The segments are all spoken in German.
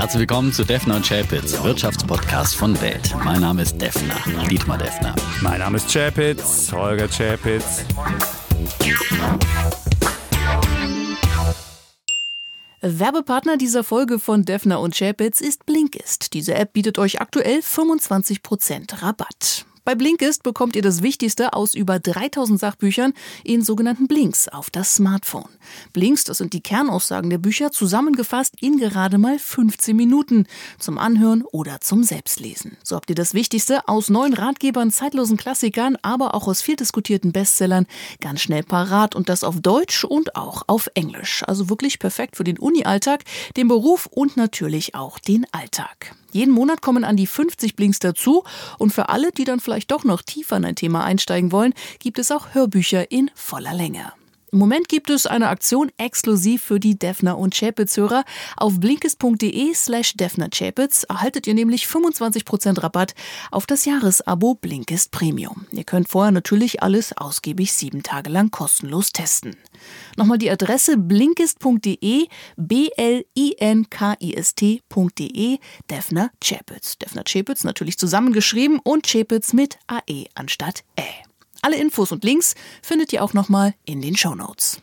Herzlich willkommen zu Defner und Chapitz, Wirtschaftspodcast von Welt. Mein Name ist Defner, Dietmar Defner. Mein Name ist Chapitz, Holger Chapitz. Werbepartner dieser Folge von Defner und Chapitz ist Blinkist. Diese App bietet euch aktuell 25% Rabatt. Bei Blinkist bekommt ihr das Wichtigste aus über 3000 Sachbüchern in sogenannten Blinks auf das Smartphone. Blinks, das sind die Kernaussagen der Bücher, zusammengefasst in gerade mal 15 Minuten zum Anhören oder zum Selbstlesen. So habt ihr das Wichtigste aus neuen Ratgebern, zeitlosen Klassikern, aber auch aus viel diskutierten Bestsellern ganz schnell parat und das auf Deutsch und auch auf Englisch. Also wirklich perfekt für den Uni-Alltag, den Beruf und natürlich auch den Alltag. Jeden Monat kommen an die 50 Blinks dazu und für alle, die dann vielleicht doch noch tiefer in ein Thema einsteigen wollen, gibt es auch Hörbücher in voller Länge. Im Moment gibt es eine Aktion exklusiv für die Defner und Chapitz-Hörer. Auf blinkist.de slash Defner Chapitz erhaltet ihr nämlich 25% Rabatt auf das Jahresabo Blinkist Premium. Ihr könnt vorher natürlich alles ausgiebig sieben Tage lang kostenlos testen. Nochmal die Adresse blinkist.de, B-L-I-N-K-I-S-T.de, Defner Chapitz. Defner Chapitz natürlich zusammengeschrieben und Chapitz mit AE anstatt Ä. Alle Infos und Links findet ihr auch nochmal in den Show Notes.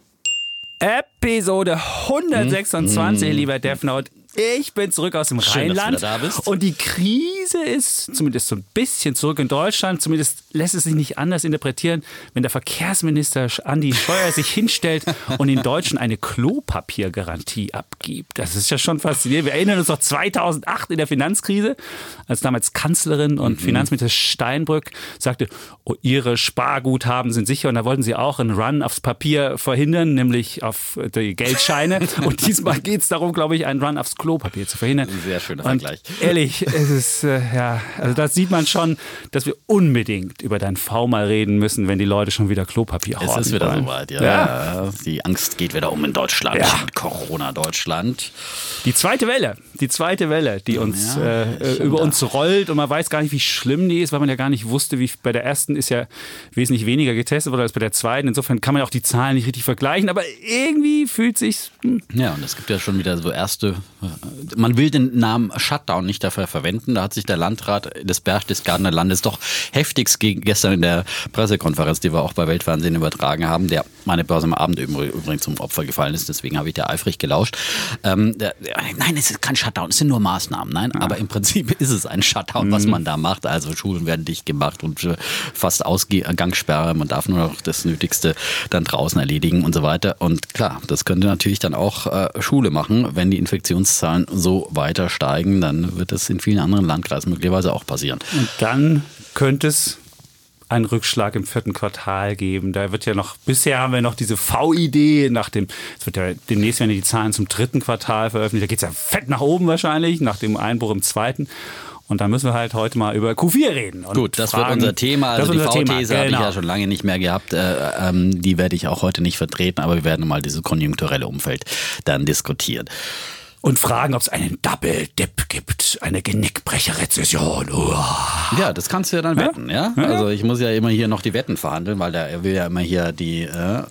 Episode 126, hm? lieber Defnote. Ich bin zurück aus dem Schön, Rheinland und die Krise ist zumindest so ein bisschen zurück in Deutschland. Zumindest lässt es sich nicht anders interpretieren, wenn der Verkehrsminister Andi Scheuer sich hinstellt und den Deutschen eine Klopapiergarantie abgibt. Das ist ja schon faszinierend. Wir erinnern uns noch 2008 in der Finanzkrise, als damals Kanzlerin und mhm. Finanzminister Steinbrück sagte, oh, ihre Sparguthaben sind sicher und da wollten sie auch einen Run aufs Papier verhindern, nämlich auf die Geldscheine. und diesmal geht es darum, glaube ich, einen Run aufs Klopapiergarantie Klopapier zu verhindern. Sehr schöner Vergleich. Ehrlich, es ist, äh, ja, also das sieht man schon, dass wir unbedingt über dein V mal reden müssen, wenn die Leute schon wieder Klopapier haben. Es ist wieder soweit, ja. ja. Die Angst geht wieder um in Deutschland, ja. Corona-Deutschland. Die zweite Welle, die zweite Welle, die uns ja, äh, über da. uns rollt und man weiß gar nicht, wie schlimm die ist, weil man ja gar nicht wusste, wie bei der ersten ist ja wesentlich weniger getestet worden als bei der zweiten. Insofern kann man auch die Zahlen nicht richtig vergleichen, aber irgendwie fühlt sich. Hm. Ja, und es gibt ja schon wieder so erste man will den Namen Shutdown nicht dafür verwenden. Da hat sich der Landrat des Berchtesgadener Landes doch heftigst gegen, gestern in der Pressekonferenz, die wir auch bei Weltfernsehen übertragen haben, der meine Börse am Abend übrigens zum Opfer gefallen ist, deswegen habe ich da eifrig gelauscht. Ähm, der, nein, es ist kein Shutdown, es sind nur Maßnahmen. Nein, ja. aber im Prinzip ist es ein Shutdown, mhm. was man da macht. Also Schulen werden dicht gemacht und äh, fast Ausgangssperre. Man darf nur noch das Nötigste dann draußen erledigen und so weiter. Und klar, das könnte natürlich dann auch äh, Schule machen, wenn die Infektionszahlen Zahlen so weiter steigen, dann wird das in vielen anderen Landkreisen möglicherweise auch passieren. Und dann könnte es einen Rückschlag im vierten Quartal geben. Da wird ja noch, bisher haben wir noch diese V-Idee nach dem, es wird ja demnächst werden die Zahlen zum dritten Quartal veröffentlicht. Da geht es ja fett nach oben wahrscheinlich, nach dem Einbruch im zweiten. Und da müssen wir halt heute mal über Q4 reden. Gut, das fragen, wird unser Thema. Also die V-These genau. habe ich ja schon lange nicht mehr gehabt. Äh, ähm, die werde ich auch heute nicht vertreten, aber wir werden mal dieses konjunkturelle Umfeld dann diskutieren und fragen, ob es einen Double Dip gibt, eine Genickbrecher-Rezession. Ja, das kannst du ja dann wetten, ja? ja? Also ich muss ja immer hier noch die Wetten verhandeln, weil der will ja immer hier die äh,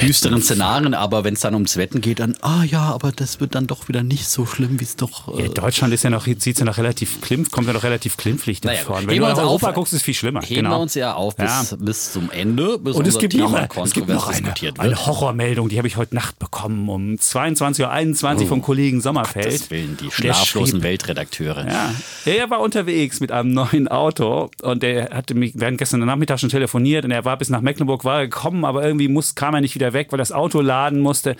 düsteren Szenarien, aber wenn es dann ums Wetten geht, dann, ah ja, aber das wird dann doch wieder nicht so schlimm, wie es doch. Äh ja, Deutschland ist ja noch, sieht ja noch relativ klimpf, kommt ja noch relativ klimpflich naja, vor. Wenn du in Europa auf, guckst, ist es viel schlimmer. Heben genau. wir uns ja auf bis, ja. bis zum Ende, bis Und es gibt, noch, es gibt noch eine, eine Horrormeldung, die habe ich heute Nacht bekommen, um 22.21 Uhr oh. vom Kollegen Sommerfeld. Das Willen, die schlaflosen Weltredakteure. Ja, er war unterwegs mit einem neuen Auto und der hatte mich, wir hatten gestern Nachmittag schon telefoniert und er war bis nach Mecklenburg, war gekommen, aber irgendwie muss, kam er nicht wieder weg, weil das Auto laden musste.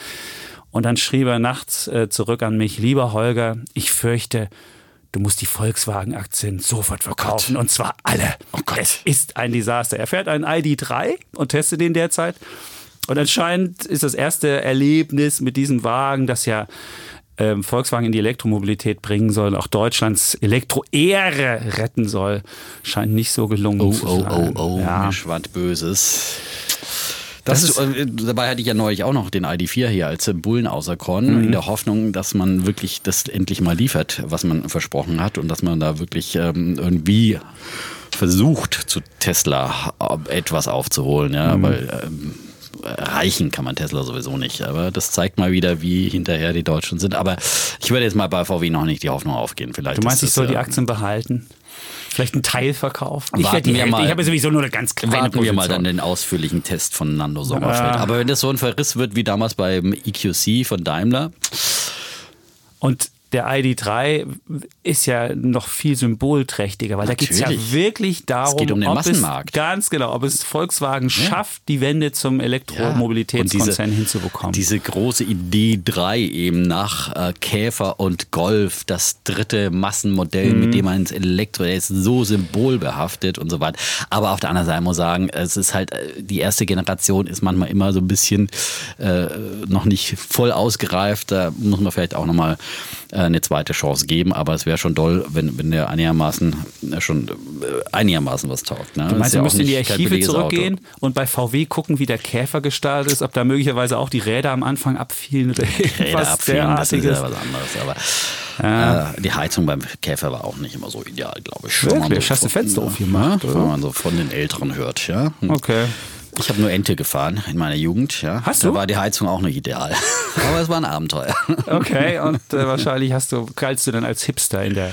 Und dann schrieb er nachts äh, zurück an mich, lieber Holger, ich fürchte, du musst die Volkswagen-Aktien sofort oh verkaufen oh und zwar alle. Oh Gott. Es ist ein Desaster. Er fährt einen ID3 und testet den derzeit. Und anscheinend ist das erste Erlebnis mit diesem Wagen, das ja ähm, Volkswagen in die Elektromobilität bringen soll, auch Deutschlands Elektroehre retten soll, scheint nicht so gelungen oh, zu oh, sein. Oh, oh, oh, ja. mir schwand Böses. Das, das ist, äh, dabei hatte ich ja neulich auch noch den ID4 hier als Bullen auserkoren, mhm. in der Hoffnung, dass man wirklich das endlich mal liefert, was man versprochen hat und dass man da wirklich ähm, irgendwie versucht, zu Tesla etwas aufzuholen, ja, mhm. weil ähm, erreichen kann man Tesla sowieso nicht. Aber das zeigt mal wieder, wie hinterher die Deutschen sind. Aber ich würde jetzt mal bei VW noch nicht die Hoffnung aufgehen. Vielleicht du meinst, ich soll die Aktien behalten? Vielleicht einen Teil verkaufen? Ich, werde die Hälfte. ich habe sowieso nur eine ganz kleine Warten Position. wir mal dann den ausführlichen Test von Nando Sommerfeld. Ja. Aber wenn das so ein Verriss wird wie damals beim EQC von Daimler. Und der ID3 ist ja noch viel symbolträchtiger, weil Natürlich. da geht es ja wirklich darum, es geht um den Massenmarkt. Es, ganz genau, ob es Volkswagen ja. schafft, die Wende zum Elektromobilitätskonzern ja. hinzubekommen. Diese große Idee 3 eben nach äh, Käfer und Golf, das dritte Massenmodell, mhm. mit dem man ins Elektro, der ist so symbolbehaftet und so weiter. Aber auf der anderen Seite muss ich sagen, es ist halt, äh, die erste Generation ist manchmal immer so ein bisschen äh, noch nicht voll ausgereift. Da muss man vielleicht auch nochmal äh, eine zweite Chance geben, aber es wäre schon doll, wenn, wenn der einigermaßen äh, schon äh, einigermaßen was taugt. Ne? Du meinst, ja wir müssen in die Archive zurückgehen Auto. und bei VW gucken, wie der Käfer gestartet ist, ob da möglicherweise auch die Räder am Anfang abfielen oder Räder abfielen, das ist ja was anderes. Aber ja. äh, die Heizung beim Käfer war auch nicht immer so ideal, glaube ich. Wirklich? So Hast du Fenster aufgemacht? Ja, wenn man so von den Älteren hört, ja. Okay. Ich habe nur Ente gefahren in meiner Jugend. Ja. Hast du? Da war die Heizung auch nicht ideal. Aber es war ein Abenteuer. Okay, und äh, wahrscheinlich hast du, galtst du dann als Hipster in der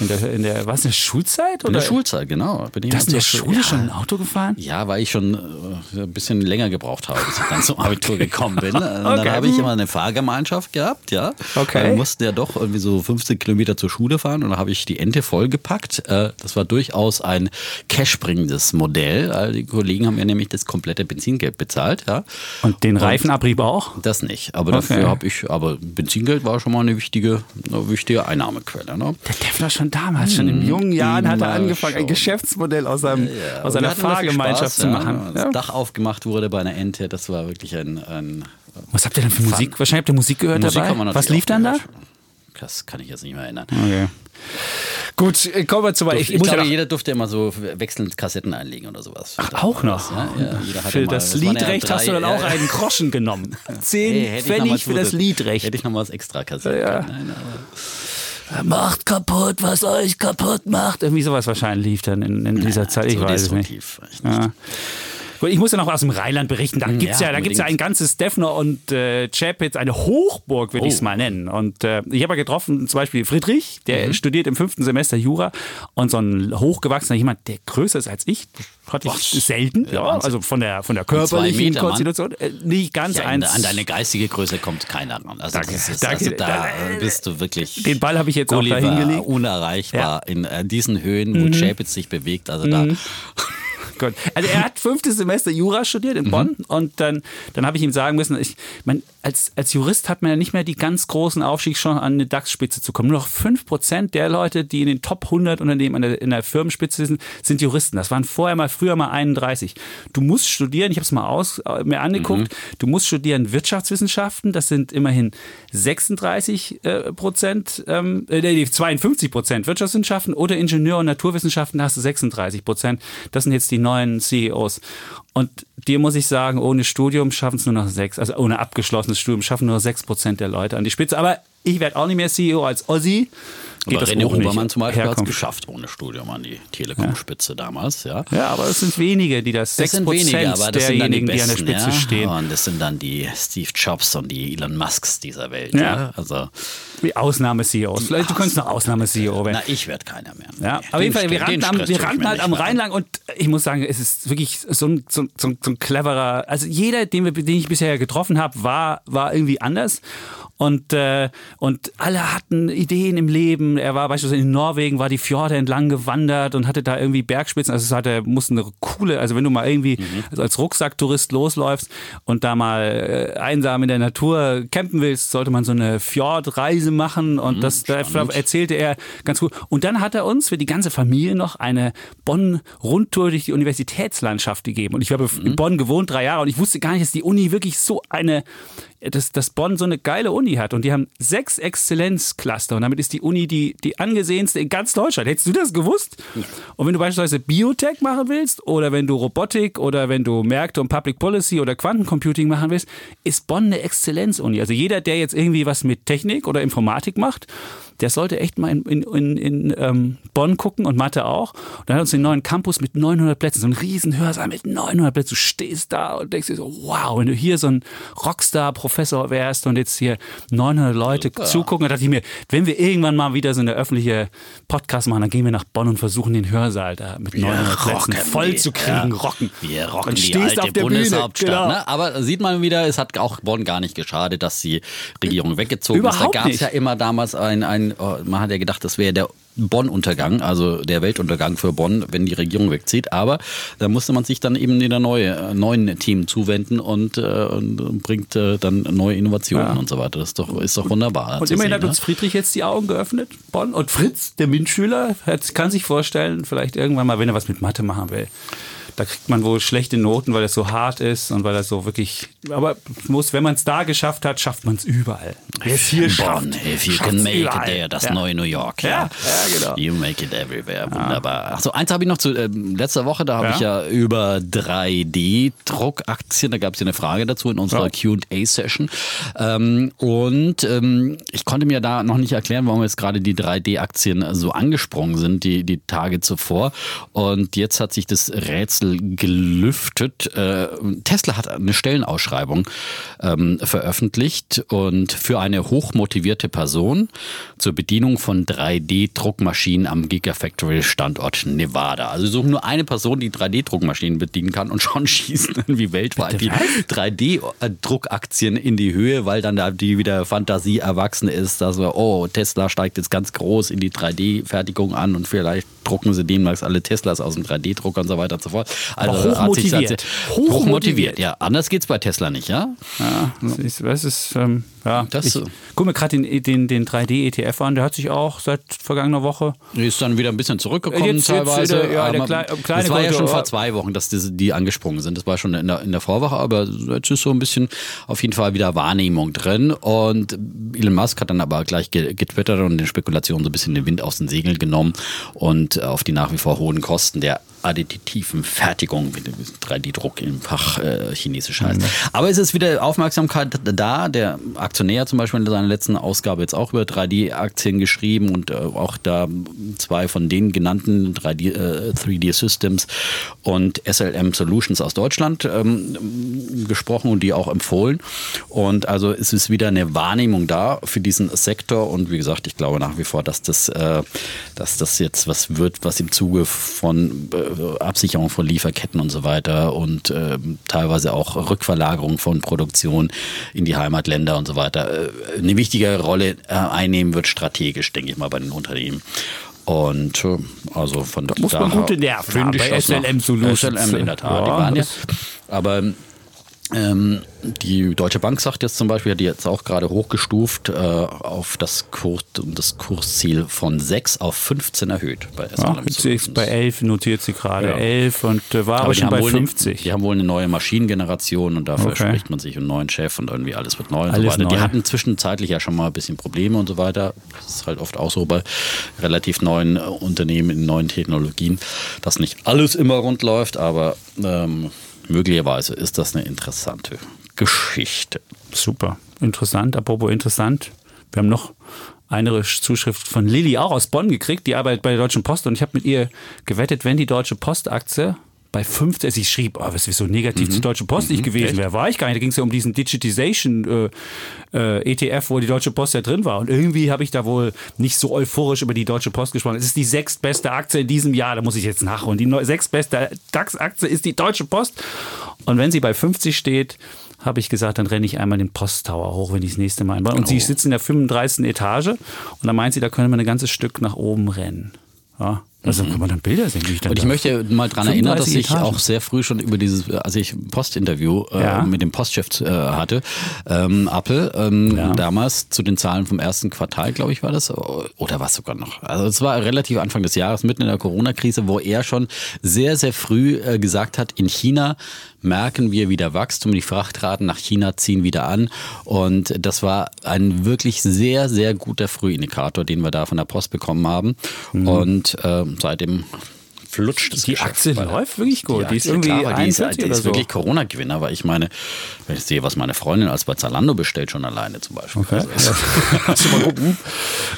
in der, in der, was, in der Schulzeit? Oder? In der Schulzeit, genau. Bin ich das in der Schule ja. schon ein Auto gefahren? Ja, weil ich schon äh, ein bisschen länger gebraucht habe, bis ich dann zum Abitur gekommen bin. okay. Und dann habe ich immer eine Fahrgemeinschaft gehabt, ja. Okay. Wir mussten ja doch irgendwie so 15 Kilometer zur Schule fahren und dann habe ich die Ente vollgepackt. Äh, das war durchaus ein cashbringendes Modell. Also die Kollegen haben mir nämlich das komplette Benzingeld bezahlt, ja. Und den Reifenabrieb auch? Das nicht. Aber dafür okay. habe ich, aber Benzingeld war schon mal eine wichtige, eine wichtige Einnahmequelle. Ne? Der Defner schon damals, schon in hm, jungen Jahren, hat er angefangen, ein Geschäftsmodell aus, einem, ja, aus einer Fahrgemeinschaft zu machen. Ja, als ja. Dach aufgemacht wurde bei einer Ente, das war wirklich ein. ein Was habt ihr denn für Musik? Fun. Wahrscheinlich habt ihr Musik gehört Musik dabei? Was lief dann da? Das kann ich jetzt nicht mehr erinnern. Okay. Gut, äh, kommen wir zu weit. Ich, ich glaube, ja jeder durfte immer so wechselnd Kassetten einlegen oder sowas. Ach, auch noch? Ja, ja, für mal, das, das Liedrecht hast du dann auch einen Groschen genommen. Zehn hey, Pfennig für das Liedrecht. Hätte ich noch mal was extra Kassette. Ja. Nein, macht kaputt, was euch kaputt macht. Irgendwie sowas wahrscheinlich lief dann in, in dieser Zeit. Ich so weiß es nicht. Ja. Ich muss ja noch aus dem Rheinland berichten. Da gibt es ja, ja, ja ein ganzes Defner und äh, Chapitz, eine Hochburg, würde oh. ich es mal nennen. Und äh, ich habe ja getroffen, zum Beispiel Friedrich, der mhm. studiert im fünften Semester Jura. Und so ein hochgewachsener jemand, der größer ist als ich, hatte ich selten. Ja, also von der, von der körperlichen Konstitution. Äh, nicht ganz ja, eins. An deine geistige Größe kommt keiner ran. Also, danke, ist, danke, also da danke. bist du wirklich. Den Ball habe ich jetzt Oliver auch da hingelegt. Unerreichbar in äh, diesen Höhen, wo mhm. Chapitz sich bewegt. Also da. Mhm. Gott. Also er hat fünftes Semester Jura studiert in Bonn mhm. und dann, dann habe ich ihm sagen müssen, ich mein, als, als Jurist hat man ja nicht mehr die ganz großen Aufstiegschancen an eine DAX-Spitze zu kommen. Nur noch 5% der Leute, die in den Top 100 Unternehmen der, in der Firmenspitze sind, sind Juristen. Das waren vorher mal, früher mal 31. Du musst studieren, ich habe es mal aus, mir angeguckt, mhm. du musst studieren Wirtschaftswissenschaften, das sind immerhin 36 äh, Prozent, ähm, äh, 52 Prozent Wirtschaftswissenschaften oder Ingenieur- und Naturwissenschaften, hast du 36 Prozent. Das sind jetzt die neuen CEOs. Und dir muss ich sagen, ohne Studium schaffen es nur noch sechs, also ohne abgeschlossenes Studium schaffen nur sechs Prozent der Leute an die Spitze. Aber ich werde auch nicht mehr CEO als Ossi. Geht aber René Obermann zum Beispiel hat es geschafft ohne Studium an die Telekom-Spitze ja. damals. Ja. ja, aber es sind wenige, die das, das 6% wenige, aber das derjenigen, die, Besten, die, an der Spitze ja. stehen. Und das sind dann die Steve Jobs und die Elon Musks dieser Welt. Ja. Also, Wie Ausnahme-CEOs. Vielleicht du könntest noch Ausnahme-CEO werden. Na, ich werde keiner mehr. Ja, auf jeden Fall, wir rannten, am, wir rannten halt am Rheinlang und ich muss sagen, es ist wirklich so ein, so, so, so ein cleverer, also jeder, den, wir, den ich bisher getroffen habe, war, war irgendwie anders. Und, äh, und alle hatten Ideen im Leben. Er war beispielsweise in Norwegen, war die Fjorde entlang gewandert und hatte da irgendwie Bergspitzen. Also es hatte, musste eine coole, also wenn du mal irgendwie mhm. also als Rucksacktourist losläufst und da mal äh, einsam in der Natur campen willst, sollte man so eine Fjordreise machen. Und mhm, das da erzählte er ganz gut. Und dann hat er uns für die ganze Familie noch eine Bonn-Rundtour durch die Universitätslandschaft gegeben. Und ich habe mhm. in Bonn gewohnt, drei Jahre, und ich wusste gar nicht, dass die Uni wirklich so eine dass, dass Bonn so eine geile Uni hat und die haben sechs Exzellenzcluster und damit ist die Uni die, die angesehenste in ganz Deutschland. Hättest du das gewusst? Und wenn du beispielsweise Biotech machen willst oder wenn du Robotik oder wenn du Märkte und Public Policy oder Quantencomputing machen willst, ist Bonn eine Exzellenzuni. Also jeder, der jetzt irgendwie was mit Technik oder Informatik macht, der sollte echt mal in, in, in, ähm, Bonn gucken und Mathe auch. Und dann hat uns den neuen Campus mit 900 Plätzen, so ein riesen Hörsaal mit 900 Plätzen. Du stehst da und denkst dir so, wow, wenn du hier so ein Rockstar-Professor wärst und jetzt hier 900 Leute Super. zugucken, da dachte ich mir, wenn wir irgendwann mal wieder so eine öffentliche Podcast machen, dann gehen wir nach Bonn und versuchen den Hörsaal da mit 900 Plätzen voll zu kriegen, ja. rocken. Wir rocken und die alte Bundeshauptstadt. Genau. Ne? Aber sieht man wieder, es hat auch Bonn gar nicht geschadet, dass die Regierung weggezogen Überhaupt ist. Da gab es ja immer damals ein, ein oh, man hat ja gedacht, das wäre der Bonn-Untergang, also der Weltuntergang für Bonn, wenn die Regierung wegzieht. Aber da musste man sich dann eben in der neue, neuen Team zuwenden und, äh, und bringt äh, dann neue Innovationen ja. und so weiter. Das ist doch, ist doch wunderbar. Und immerhin sehen, hat ne? uns Friedrich jetzt die Augen geöffnet, Bonn. Und Fritz, der MINT-Schüler, kann sich vorstellen, vielleicht irgendwann mal, wenn er was mit Mathe machen will, da kriegt man wohl schlechte Noten, weil es so hart ist und weil er so wirklich. Aber muss, wenn man es da geschafft hat, schafft man es überall. Wer es hier Bonn, schafft, if you can make it there, das ja. neue New York. Ja, ja, ja genau. You make it everywhere. Wunderbar. Achso, eins habe ich noch zu äh, letzter Woche, da habe ich ja über 3D-Druckaktien, da gab es ja eine Frage dazu in unserer QA-Session. Ähm, und ähm, ich konnte mir da noch nicht erklären, warum jetzt gerade die 3D-Aktien so angesprungen sind, die, die Tage zuvor. Und jetzt hat sich das Rätsel Rätsel gelüftet. Äh, Tesla hat eine Stellenausschreibung ähm, veröffentlicht und für eine hochmotivierte Person zur Bedienung von 3D-Druckmaschinen am Gigafactory Standort Nevada. Also suchen nur eine Person, die 3D-Druckmaschinen bedienen kann und schon schießen irgendwie weltweit die 3D-Druckaktien in die Höhe, weil dann da die wieder Fantasie erwachsen ist, dass wir, oh, Tesla steigt jetzt ganz groß in die 3D-Fertigung an und vielleicht drucken sie demnächst alle Teslas aus dem 3D-Drucker und so weiter und so fort. Also hochmotiviert. Hochmotiviert, ja. Anders geht es bei Tesla nicht, ja? Ja, das ist, das ist ähm, ja, das ich guck mir gerade den, den, den 3D-ETF an, der hat sich auch seit vergangener Woche. Ist dann wieder ein bisschen zurückgekommen jetzt, teilweise. Jetzt, ja, der Kle kleine das war ja schon vor zwei Wochen, dass die, die angesprungen sind. Das war schon in der, in der Vorwoche, aber jetzt ist so ein bisschen auf jeden Fall wieder Wahrnehmung drin. Und Elon Musk hat dann aber gleich getwittert und den Spekulationen so ein bisschen den Wind aus den Segeln genommen und auf die nach wie vor hohen Kosten der additiven Fertigung, wie 3D-Druck im Fach äh, Chinesisch heißt. Mhm. Aber es ist wieder Aufmerksamkeit da. Der Aktionär zum Beispiel in seiner letzten Ausgabe jetzt auch über 3D-Aktien geschrieben und äh, auch da zwei von den genannten 3D, äh, 3D Systems und SLM Solutions aus Deutschland ähm, gesprochen und die auch empfohlen. Und also es ist wieder eine Wahrnehmung da für diesen Sektor und wie gesagt, ich glaube nach wie vor, dass das, äh, dass das jetzt was wird, was im Zuge von äh, Absicherung von Lieferketten und so weiter und äh, teilweise auch Rückverlagerung von Produktion in die Heimatländer und so weiter weiter, äh, eine wichtige Rolle äh, einnehmen wird, strategisch, denke ich mal, bei den Unternehmen. Und äh, also von da muss man gute Nerven haben bei SLM Solutions. SLM in der Tat, ja, die waren ja. Aber ähm, die Deutsche Bank sagt jetzt zum Beispiel, hat die jetzt auch gerade hochgestuft äh, auf das, Kurs, das Kursziel von 6 auf 15 erhöht. Bei ja, jetzt bei 11 notiert sie gerade ja. 11 und äh, war aber, aber schon bei 50. Eine, die haben wohl eine neue Maschinengeneration und dafür okay. spricht man sich einen neuen Chef und irgendwie alles wird neu und alles so weiter. Neu. Die hatten zwischenzeitlich ja schon mal ein bisschen Probleme und so weiter. Das ist halt oft auch so bei relativ neuen äh, Unternehmen in neuen Technologien, dass nicht alles immer rund läuft, aber ähm, möglicherweise ist das eine interessante Geschichte. Super, interessant. Apropos interessant, wir haben noch eine Zuschrift von Lilly auch aus Bonn gekriegt, die arbeitet bei der Deutschen Post und ich habe mit ihr gewettet, wenn die Deutsche Postaktie bei 15, sie schrieb, oh, was ist so negativ mhm. zur Deutschen Post mhm. nicht gewesen wäre, war ich gar nicht. Da ging es ja um diesen Digitization äh, äh, ETF, wo die Deutsche Post ja drin war. Und irgendwie habe ich da wohl nicht so euphorisch über die Deutsche Post gesprochen. Es ist die sechstbeste Aktie in diesem Jahr, da muss ich jetzt nachholen. Die sechstbeste DAX-Aktie ist die Deutsche Post. Und wenn sie bei 50 steht, habe ich gesagt, dann renne ich einmal den Posttower hoch, wenn ich das nächste Mal einbaue. Und oh. sie sitzt in der 35. Etage und da meint sie, da können wir ein ganzes Stück nach oben rennen. Ja, also kann man dann Bilder sehen, wie ich dann Und ich möchte mal daran erinnern, dass ich Etagen. auch sehr früh schon über dieses, als ich ein Postinterview äh, ja. mit dem Postchef äh, hatte, ähm, Apple, ähm, ja. damals zu den Zahlen vom ersten Quartal, glaube ich, war das, oder was sogar noch. Also es war relativ Anfang des Jahres, mitten in der Corona-Krise, wo er schon sehr, sehr früh äh, gesagt hat, in China merken wir wieder Wachstum, die Frachtraten nach China ziehen wieder an und das war ein wirklich sehr, sehr guter Frühindikator, den wir da von der Post bekommen haben mhm. und äh, seitdem flutscht Die Aktie läuft wirklich gut. Die ist irgendwie klar, die ist, 41 die ist so. wirklich Corona-Gewinner, aber ich meine, wenn ich sehe, was meine Freundin als bei Zalando bestellt, schon alleine zum Beispiel. Okay. Also, mal gucken.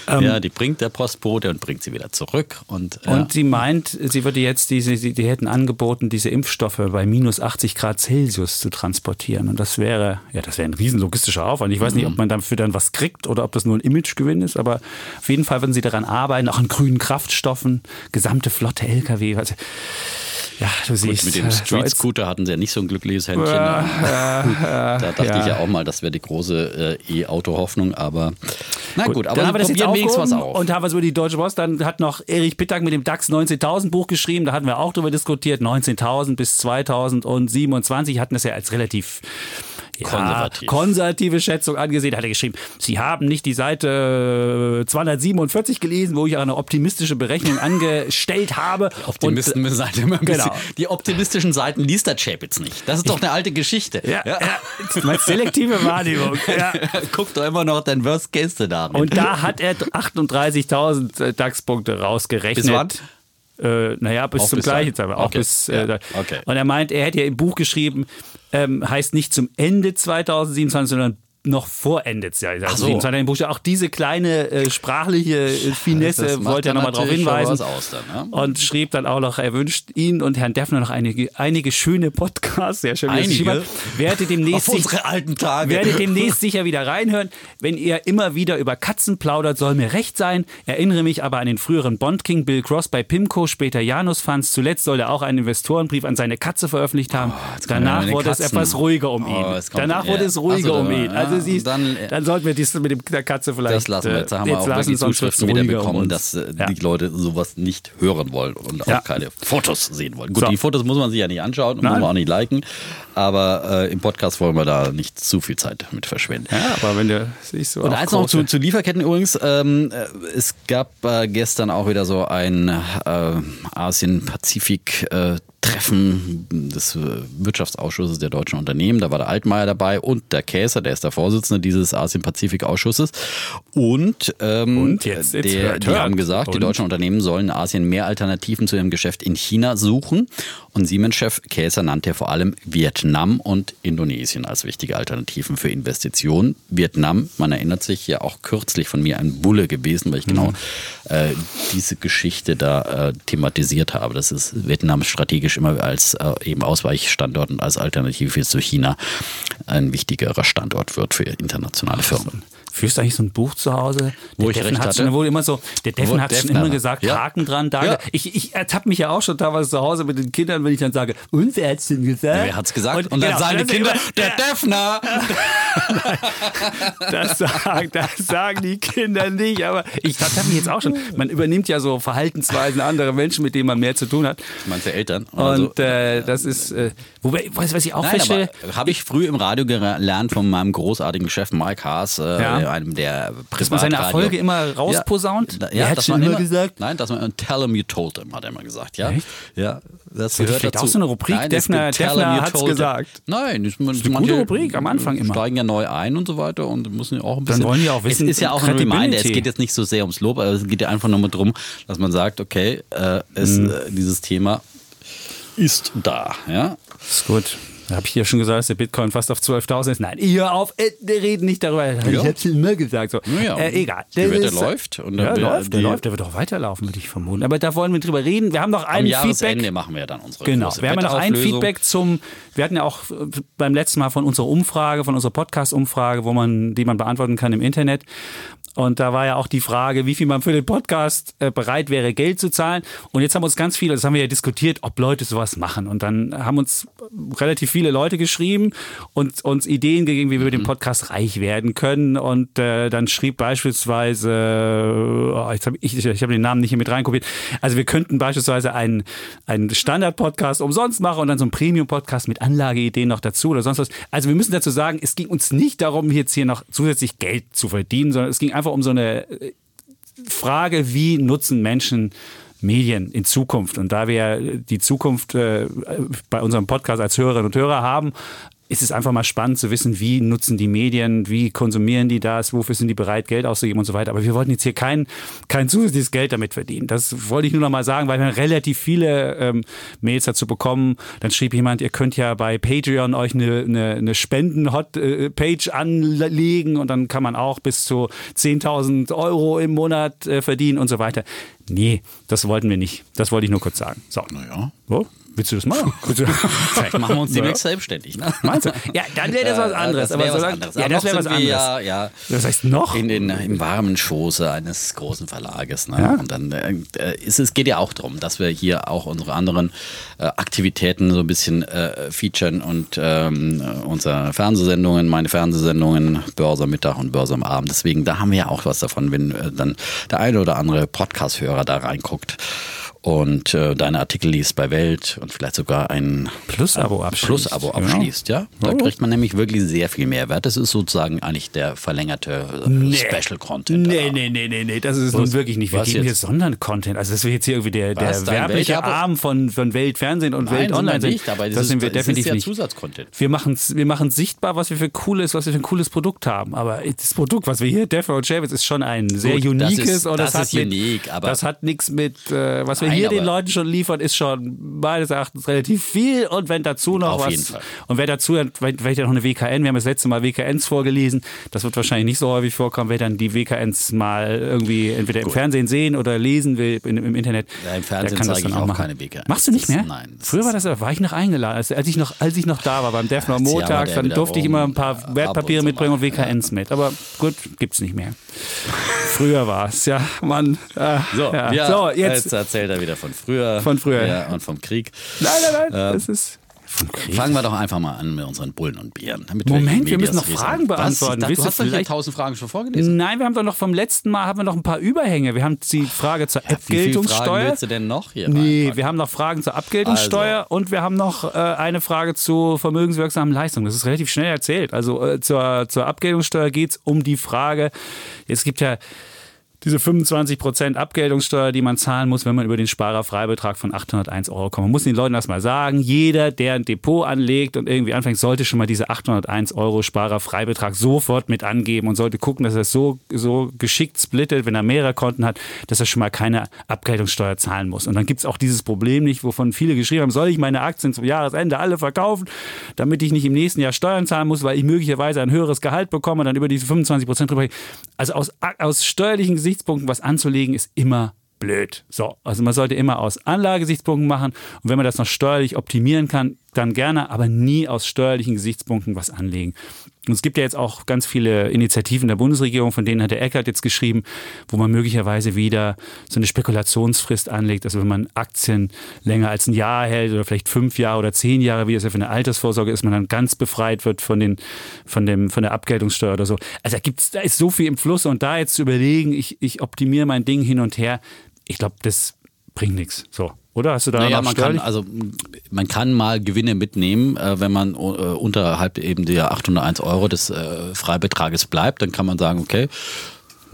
ja, die bringt der Postbote und bringt sie wieder zurück. Und, ja. Und sie meint, sie würde jetzt diese, sie- die hätten angeboten, diese Impfstoffe bei minus 80 Grad Celsius zu transportieren. Und das wäre, ja, das wäre ein riesen logistischer Aufwand. Ich weiß nicht, Mhm. ob man dafür dann was kriegt oder ob das nur ein Imagegewinn ist, aber auf jeden Fall würden sie daran arbeiten, auch an grünen Kraftstoffen, gesamte Flotte LKW. Also, ja, du Gut, siehst. mit äh, dem so Street Scooter hatten sie ja nicht so ein glückliches Händchen. da dachte ja. ich ja auch mal, das wäre die große äh, E-Auto-Hoffnung, aber na gut, aber dann haben wir das jetzt wenigstens was auf. und haben was über die Deutsche Post. Dann hat noch Erich Pittack mit dem DAX 19.000 Buch geschrieben. Da hatten wir auch drüber diskutiert. 19.000 bis 2027 hatten das ja als relativ ja, Konservativ. konservative Schätzung angesehen. Hat er geschrieben, Sie haben nicht die Seite äh, 247 gelesen, wo ich eine optimistische Berechnung angestellt habe. Optimisten Und, seid immer ein bisschen. Genau. Die optimistischen Seiten liest der Chapitz nicht. Das ist doch eine alte Geschichte. ja, ja. meinst selektive Wahrnehmung. Ja. Guck doch immer noch dein Worst Case Szenario. Und da hat er 38.000 DAX-Punkte rausgerechnet. Bis wann? Äh, naja, bis Auch zum bis gleichen dahin. Zeit. Auch Okay. bis, Ja, äh, da- okay. Und er meint, er hätte ja im Buch geschrieben, ähm, heißt nicht zum Ende 2027, sondern noch vor Ende so. 2027. Im Buch ja auch diese kleine äh, sprachliche äh, Finesse macht wollte er nochmal darauf hinweisen. dann, ne? Und schrieb dann auch noch, er wünscht Ihnen und Herrn Deffner noch einige, einige schöne Podcasts. Sehr schön. es Einige? geschrieben hat. Werde demnächst Auf sich- unsere alten Tage. werde demnächst sicher wieder reinhören. Wenn ihr immer wieder über Katzen plaudert, soll mir recht sein. Erinnere mich aber an den früheren Bond-King Bill Cross bei Pimco, später Janus Funds. Zuletzt soll er auch einen Investorenbrief an seine Katze veröffentlicht haben. kommen Danach wurde es Katzen. etwas ruhiger um Oh, ihn. kommt- Danach ja. wurde es ruhiger so, um ihn. Also ja, siehst, dann- dann, sollten wir dies mit dem, der Katze vielleicht. Das lassen wir jetzt. Haben äh, wir auch wirklich Zuschriften wieder bekommen, dass äh, Ja. die Leute sowas nicht hören wollen und auch Ja. keine Fotos sehen wollen. Gut, So. die Fotos muss man sich ja nicht anschauen und muss Nein. man auch nicht liken, aber äh, im Podcast wollen wir da nicht zu viel Zeit mit verschwenden. Ja, aber wenn du siehst so Und eins noch zu, zu Lieferketten übrigens. Ähm, äh, es gab äh, gestern auch wieder so ein äh, Asien-Pazifik-Treffen des äh, Wirtschaftsausschusses der deutschen Unternehmen. Da war der Altmaier dabei und der Käser, der ist der Vorsitzende dieses Asien-Pazifik-Ausschusses. Und, ähm, Und jetzt- jetzt der, hört, die hört. haben gesagt, die Und? deutschen Unternehmen sollen in Asien mehr Alternativen zu ihrem Geschäft in China suchen. Und Siemens-Chef Käser nannte vor allem Vietnam und Indonesien als wichtige Alternativen für Investitionen. Vietnam, man erinnert sich ja auch kürzlich von mir ein Bulle gewesen, weil ich genau äh, diese Geschichte da äh, thematisiert habe. Das ist Vietnam strategisch immer als äh, eben Ausweichstandort und als Alternative zu China ein wichtigerer Standort wird für internationale Firmen. Führst du eigentlich so ein Buch zu Hause? Wo der ich Deffen recht hat hatte? schon wohl immer so, der Deffen Wo hat schon Defner. immer gesagt, Ja. Haken dran, da. Ja. Ich, ich ertappe mich ja auch schon teilweise zu Hause mit den Kindern, wenn ich dann sage, und wer hat's denn gesagt? Wer hat's gesagt? Und, dann genau, sagen die Kinder, immer- der Defner! Das sagen, das sagen die Kinder nicht, aber ich habe mich jetzt auch schon. Man übernimmt ja so Verhaltensweisen anderer Menschen, mit denen man mehr zu tun hat. Du Eltern? Und so? äh, das ist, äh, wobei, was, was ich auch Nein, feststelle, habe ich früh im Radio gelernt von meinem großartigen Chef Mike Haas, äh, Ja. Einem der dass man seine Erfolge immer rausposaunt. Ja, ja schon man immer gesagt? Nein, dass man tell him you told him, hat er immer gesagt. Ja, Echt? ja das gehört vielleicht dazu. auch so eine Rubrik? Nein, Defner- Defner hat's gesagt. Nein, das, man, ist eine gute Rubrik, am Anfang immer. Steigen ja neu ein und so weiter und müssen ja auch ein Dann bisschen. wollen die auch wissen, Es ist ja auch ein Reminder. Es geht jetzt nicht so sehr ums Lob, aber es geht ja einfach nur mal darum, dass man sagt, okay, äh, es, Mhm. äh, dieses Thema ist da. Ja, Ist gut. Habe ich dir schon gesagt, dass der Bitcoin fast auf 12.000 ist. Nein, ihr auf, äh, wir reden nicht darüber. Ich habe schon immer gesagt. So. Naja, äh, egal. die Wette ist- läuft und ja, dann- läuft, der läuft. Der wird auch weiterlaufen, würde ich vermuten. Aber da wollen wir drüber reden. Wir haben noch ein Jahresende Feedback. machen wir ja dann unsere Genau, wir haben ja noch ein. Feedback zum, wir hatten ja auch äh, beim letzten Mal von unserer Umfrage, von unserer Podcast-Umfrage, wo man, die man beantworten kann im Internet. Und da war ja auch die Frage, wie viel man für den Podcast äh, bereit wäre, Geld zu zahlen. Und jetzt haben uns ganz viele, das haben wir ja diskutiert, ob Leute sowas machen. Und dann haben uns relativ viele Leute geschrieben und uns Ideen gegeben, wie wir mit dem Podcast reich werden können. Und äh, dann schrieb beispielsweise, oh, jetzt hab ich, ich habe den Namen nicht hier mit reinkopiert. Also wir könnten beispielsweise einen, einen Standard-Podcast umsonst machen und dann so einen Premium-Podcast mit Anlageideen noch dazu oder sonst was. Also wir müssen dazu sagen, es ging uns nicht darum, jetzt hier noch zusätzlich Geld zu verdienen, sondern es ging einfach um so eine äh, Frage, wie nutzen Menschen Medien in Zukunft? Und da wir die Zukunft äh, bei unserem Podcast als Hörerinnen und Hörer haben, ist es einfach mal spannend zu wissen, wie nutzen die Medien, wie konsumieren die das, wofür sind die bereit, Geld auszugeben und so weiter. Aber wir wollten jetzt hier kein, kein zusätzliches Geld damit verdienen. Das wollte ich nur noch mal sagen, weil wir relativ viele ähm, Mails dazu bekommen. Dann schrieb jemand, ihr könnt ja bei Patreon euch eine, eine, eine Spenden-Hot-Page anlegen und dann kann man auch bis zu 10.000 Euro im Monat äh, verdienen und so weiter. Nee, das wollten wir nicht. Das wollte ich nur kurz sagen. So. Naja. So. Willst du das machen? Vielleicht machen wir uns demnächst ja. selbstständig. Ne? Meinst du? Ja, dann wäre das was anderes. Das aber was anderes. Ja, das wäre was anderes. Ja, ja, das heißt noch? In den, Im warmen Schoße eines großen Verlages. Ne? Ja? Und dann äh, ist es geht ja auch darum, dass wir hier auch unsere anderen äh, Aktivitäten so ein bisschen äh, featuren und ähm, unsere Fernsehsendungen, meine Fernsehsendungen, Börse am Mittag und Börse am Abend. Deswegen, da haben wir ja auch was davon, wenn äh, dann der eine oder andere Podcast-Hörer da reinguckt und äh, deine Artikel liest bei Welt und vielleicht sogar ein Plus-Abo abschließt. Plus-Abo abschließt, ja. Da oh. kriegt man nämlich wirklich sehr viel Mehrwert. Das ist sozusagen eigentlich der verlängerte äh, nee. Special-Content. Nee, nee, nee, nee, nee, das ist Was? nun wirklich nicht. Wir geben hier Sondern-Content. Also das wäre jetzt hier irgendwie der, der werbliche Arm von, von Welt Fernsehen und Nein, Welt Online. Sind nicht, aber das, das sind wir definitiv ist ja Zusatzcontent. Wir machen es wir machen's sichtbar, was wir für cooles, was wir für ein cooles Produkt haben. Aber das Produkt, was wir hier, Defo und Chavez, ist schon ein sehr Gut, uniques. Das ist, und das, das hat unique, mit, aber das hat nichts mit, äh, was wir Hier den Leuten schon liefert, ist schon meines Erachtens relativ viel. Und wenn dazu noch Auf was. Und wer dazu, vielleicht noch eine WKN, wir haben das letzte Mal WKNs vorgelesen, das wird wahrscheinlich nicht so häufig vorkommen, wer dann die WKNs mal irgendwie entweder Gut. im Fernsehen sehen oder lesen will in, im Internet. Ja, Im Fernsehen kann das dann auch, auch keine WKNs. Machst du nicht mehr? nein. Früher war das, war ich noch eingeladen. Also, als, ich noch, als ich noch da war beim Defner Montag, dann durfte ich immer ein paar Wertpapiere mitbringen und WKNs mit. Aber gut, gibt's nicht mehr. Früher war es, ja, Mann. Äh, so, ja. ja. so jetzt, jetzt, erzählt er wieder von früher. Von früher. Ja, und vom Krieg. Nein, nein, nein. Ähm, das ist. Fangen wir doch einfach mal an mit unseren Bullen und Bieren. Moment, wir, müssen noch Fragen beantworten. Was? Du hast doch tausend Fragen schon vorgelesen. Nein, wir haben doch noch vom letzten Mal haben wir noch ein paar Überhänge. Wir haben die Frage zur ja, Abgeltungssteuer. Wie Fragen willst du denn noch hier? Nee, reinpacken? wir haben noch Fragen zur Abgeltungssteuer also. und wir haben noch äh, eine Frage zu vermögenswirksamen Leistungen. Das ist relativ schnell erzählt. Also äh, zur, zur Abgeltungssteuer geht es um die Frage, es gibt ja diese 25% Abgeltungssteuer, die man zahlen muss, wenn man über den Sparerfreibetrag von 801 Euro kommt. Man muss den Leuten das mal sagen. Jeder, der ein Depot anlegt und irgendwie anfängt, sollte schon mal diese 801 Euro Sparerfreibetrag sofort mit angeben und sollte gucken, dass er es so, so geschickt splittet, wenn er mehrere Konten hat, dass er schon mal keine Abgeltungssteuer zahlen muss. Und dann gibt es auch dieses Problem nicht, wovon viele geschrieben haben, soll ich meine Aktien zum Jahresende alle verkaufen, damit ich nicht im nächsten Jahr Steuern zahlen muss, weil ich möglicherweise ein höheres Gehalt bekomme, und dann über diese 25% drüber. Also aus, aus steuerlichen Gesichtspunkten Gesichtspunkten was anzulegen, ist immer blöd. So, also man sollte immer aus Anlagesichtspunkten machen und wenn man das noch steuerlich optimieren kann, dann gerne, aber nie aus steuerlichen Gesichtspunkten was anlegen. Und es gibt ja jetzt auch ganz viele Initiativen der Bundesregierung, von denen hat der Eckert jetzt geschrieben, wo man möglicherweise wieder so eine Spekulationsfrist anlegt. Also wenn man Aktien länger als ein Jahr hält oder vielleicht fünf Jahre oder zehn Jahre, wie es ja für eine Altersvorsorge ist, man dann ganz befreit wird von, den, von, dem, von der Abgeltungssteuer oder so. Also da, gibt's, da ist so viel im Fluss und da jetzt zu überlegen, ich, ich optimiere mein Ding hin und her, ich glaube, das bringt nichts. So. Oder hast du da naja, man kann, also man kann mal Gewinne mitnehmen, äh, wenn man äh, unterhalb eben der 801 Euro des äh, Freibetrages bleibt, dann kann man sagen, okay,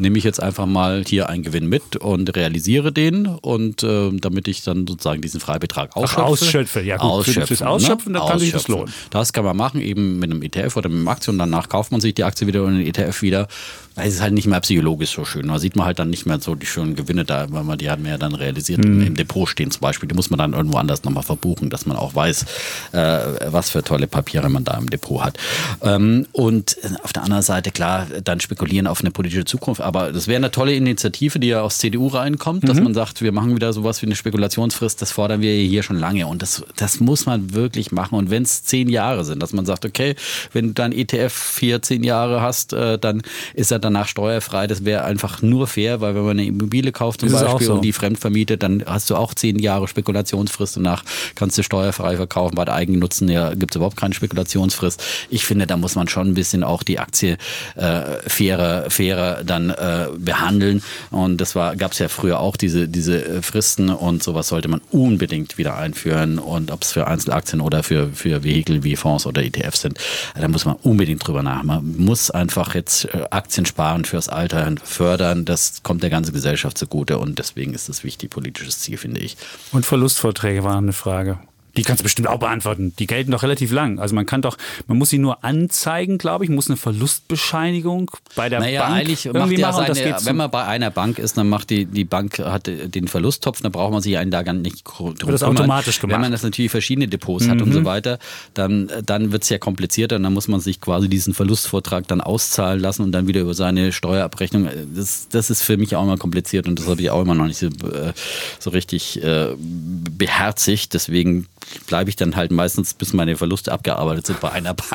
nehme ich jetzt einfach mal hier einen Gewinn mit und realisiere den und äh, damit ich dann sozusagen diesen Freibetrag ausschöpfe. Ach, ausschöpfe, ja gut. Ausschöpfen, ne? ausschöpfen, dann kann sich das lohnen. Das kann man machen, eben mit einem ETF oder mit einem Aktie und danach kauft man sich die Aktie wieder und den ETF wieder. Es ist halt nicht mehr psychologisch so schön. Da sieht man halt dann nicht mehr so die schönen Gewinne da, weil man die hat man ja dann realisiert mhm. im Depot stehen zum Beispiel. Die muss man dann irgendwo anders nochmal verbuchen, dass man auch weiß, äh, was für tolle Papiere man da im Depot hat. Ähm, und auf der anderen Seite, klar, dann spekulieren auf eine politische Zukunft, aber das wäre eine tolle Initiative, die ja aus CDU reinkommt, mhm. dass man sagt, wir machen wieder sowas wie eine Spekulationsfrist, das fordern wir hier schon lange. Und das, das muss man wirklich machen. Und wenn es zehn Jahre sind, dass man sagt, okay, wenn du dein ETF hier zehn Jahre hast, äh, dann ist er danach steuerfrei. Das wäre einfach nur fair, weil wenn man eine Immobilie kauft zum ist Beispiel so. und die fremd vermietet, dann hast du auch zehn Jahre Spekulationsfrist. Danach kannst du steuerfrei verkaufen. Bei der Eigennutzen ja, gibt es überhaupt keine Spekulationsfrist. Ich finde, da muss man schon ein bisschen auch die Aktie äh, fairer, fairer dann äh, behandeln. Und das gab es ja früher auch diese, diese äh, Fristen und sowas sollte man unbedingt wieder einführen. Und ob es für Einzelaktien oder für, für Vehikel wie Fonds oder ETFs sind, da muss man unbedingt drüber nach. Man muss einfach jetzt äh, Aktien sparen fürs Alter fördern. Das kommt der ganzen Gesellschaft zugute und deswegen ist das wichtig, politisches Ziel, finde ich. Und Verlustvorträge waren eine Frage. Die kannst du bestimmt auch beantworten. Die gelten doch relativ lang. Also man kann doch, man muss sie nur anzeigen, glaube ich, muss eine Verlustbescheinigung bei der naja, Bank eigentlich irgendwie macht machen. Seine, wenn man bei einer Bank ist, dann macht die, die Bank hat den Verlusttopf, dann braucht man sich einen da gar nicht drum Wird das automatisch gemacht. Wenn man das natürlich verschiedene Depots mhm. hat und so mhm. weiter, dann, dann wird es ja komplizierter und dann muss man sich quasi diesen Verlustvortrag dann auszahlen lassen und dann wieder über seine Steuerabrechnung. Das, das ist für mich auch immer kompliziert und das habe ich auch immer noch nicht so, äh, so richtig äh, beherzigt. Deswegen bleibe ich dann halt meistens, bis meine Verluste abgearbeitet sind bei einer Bank.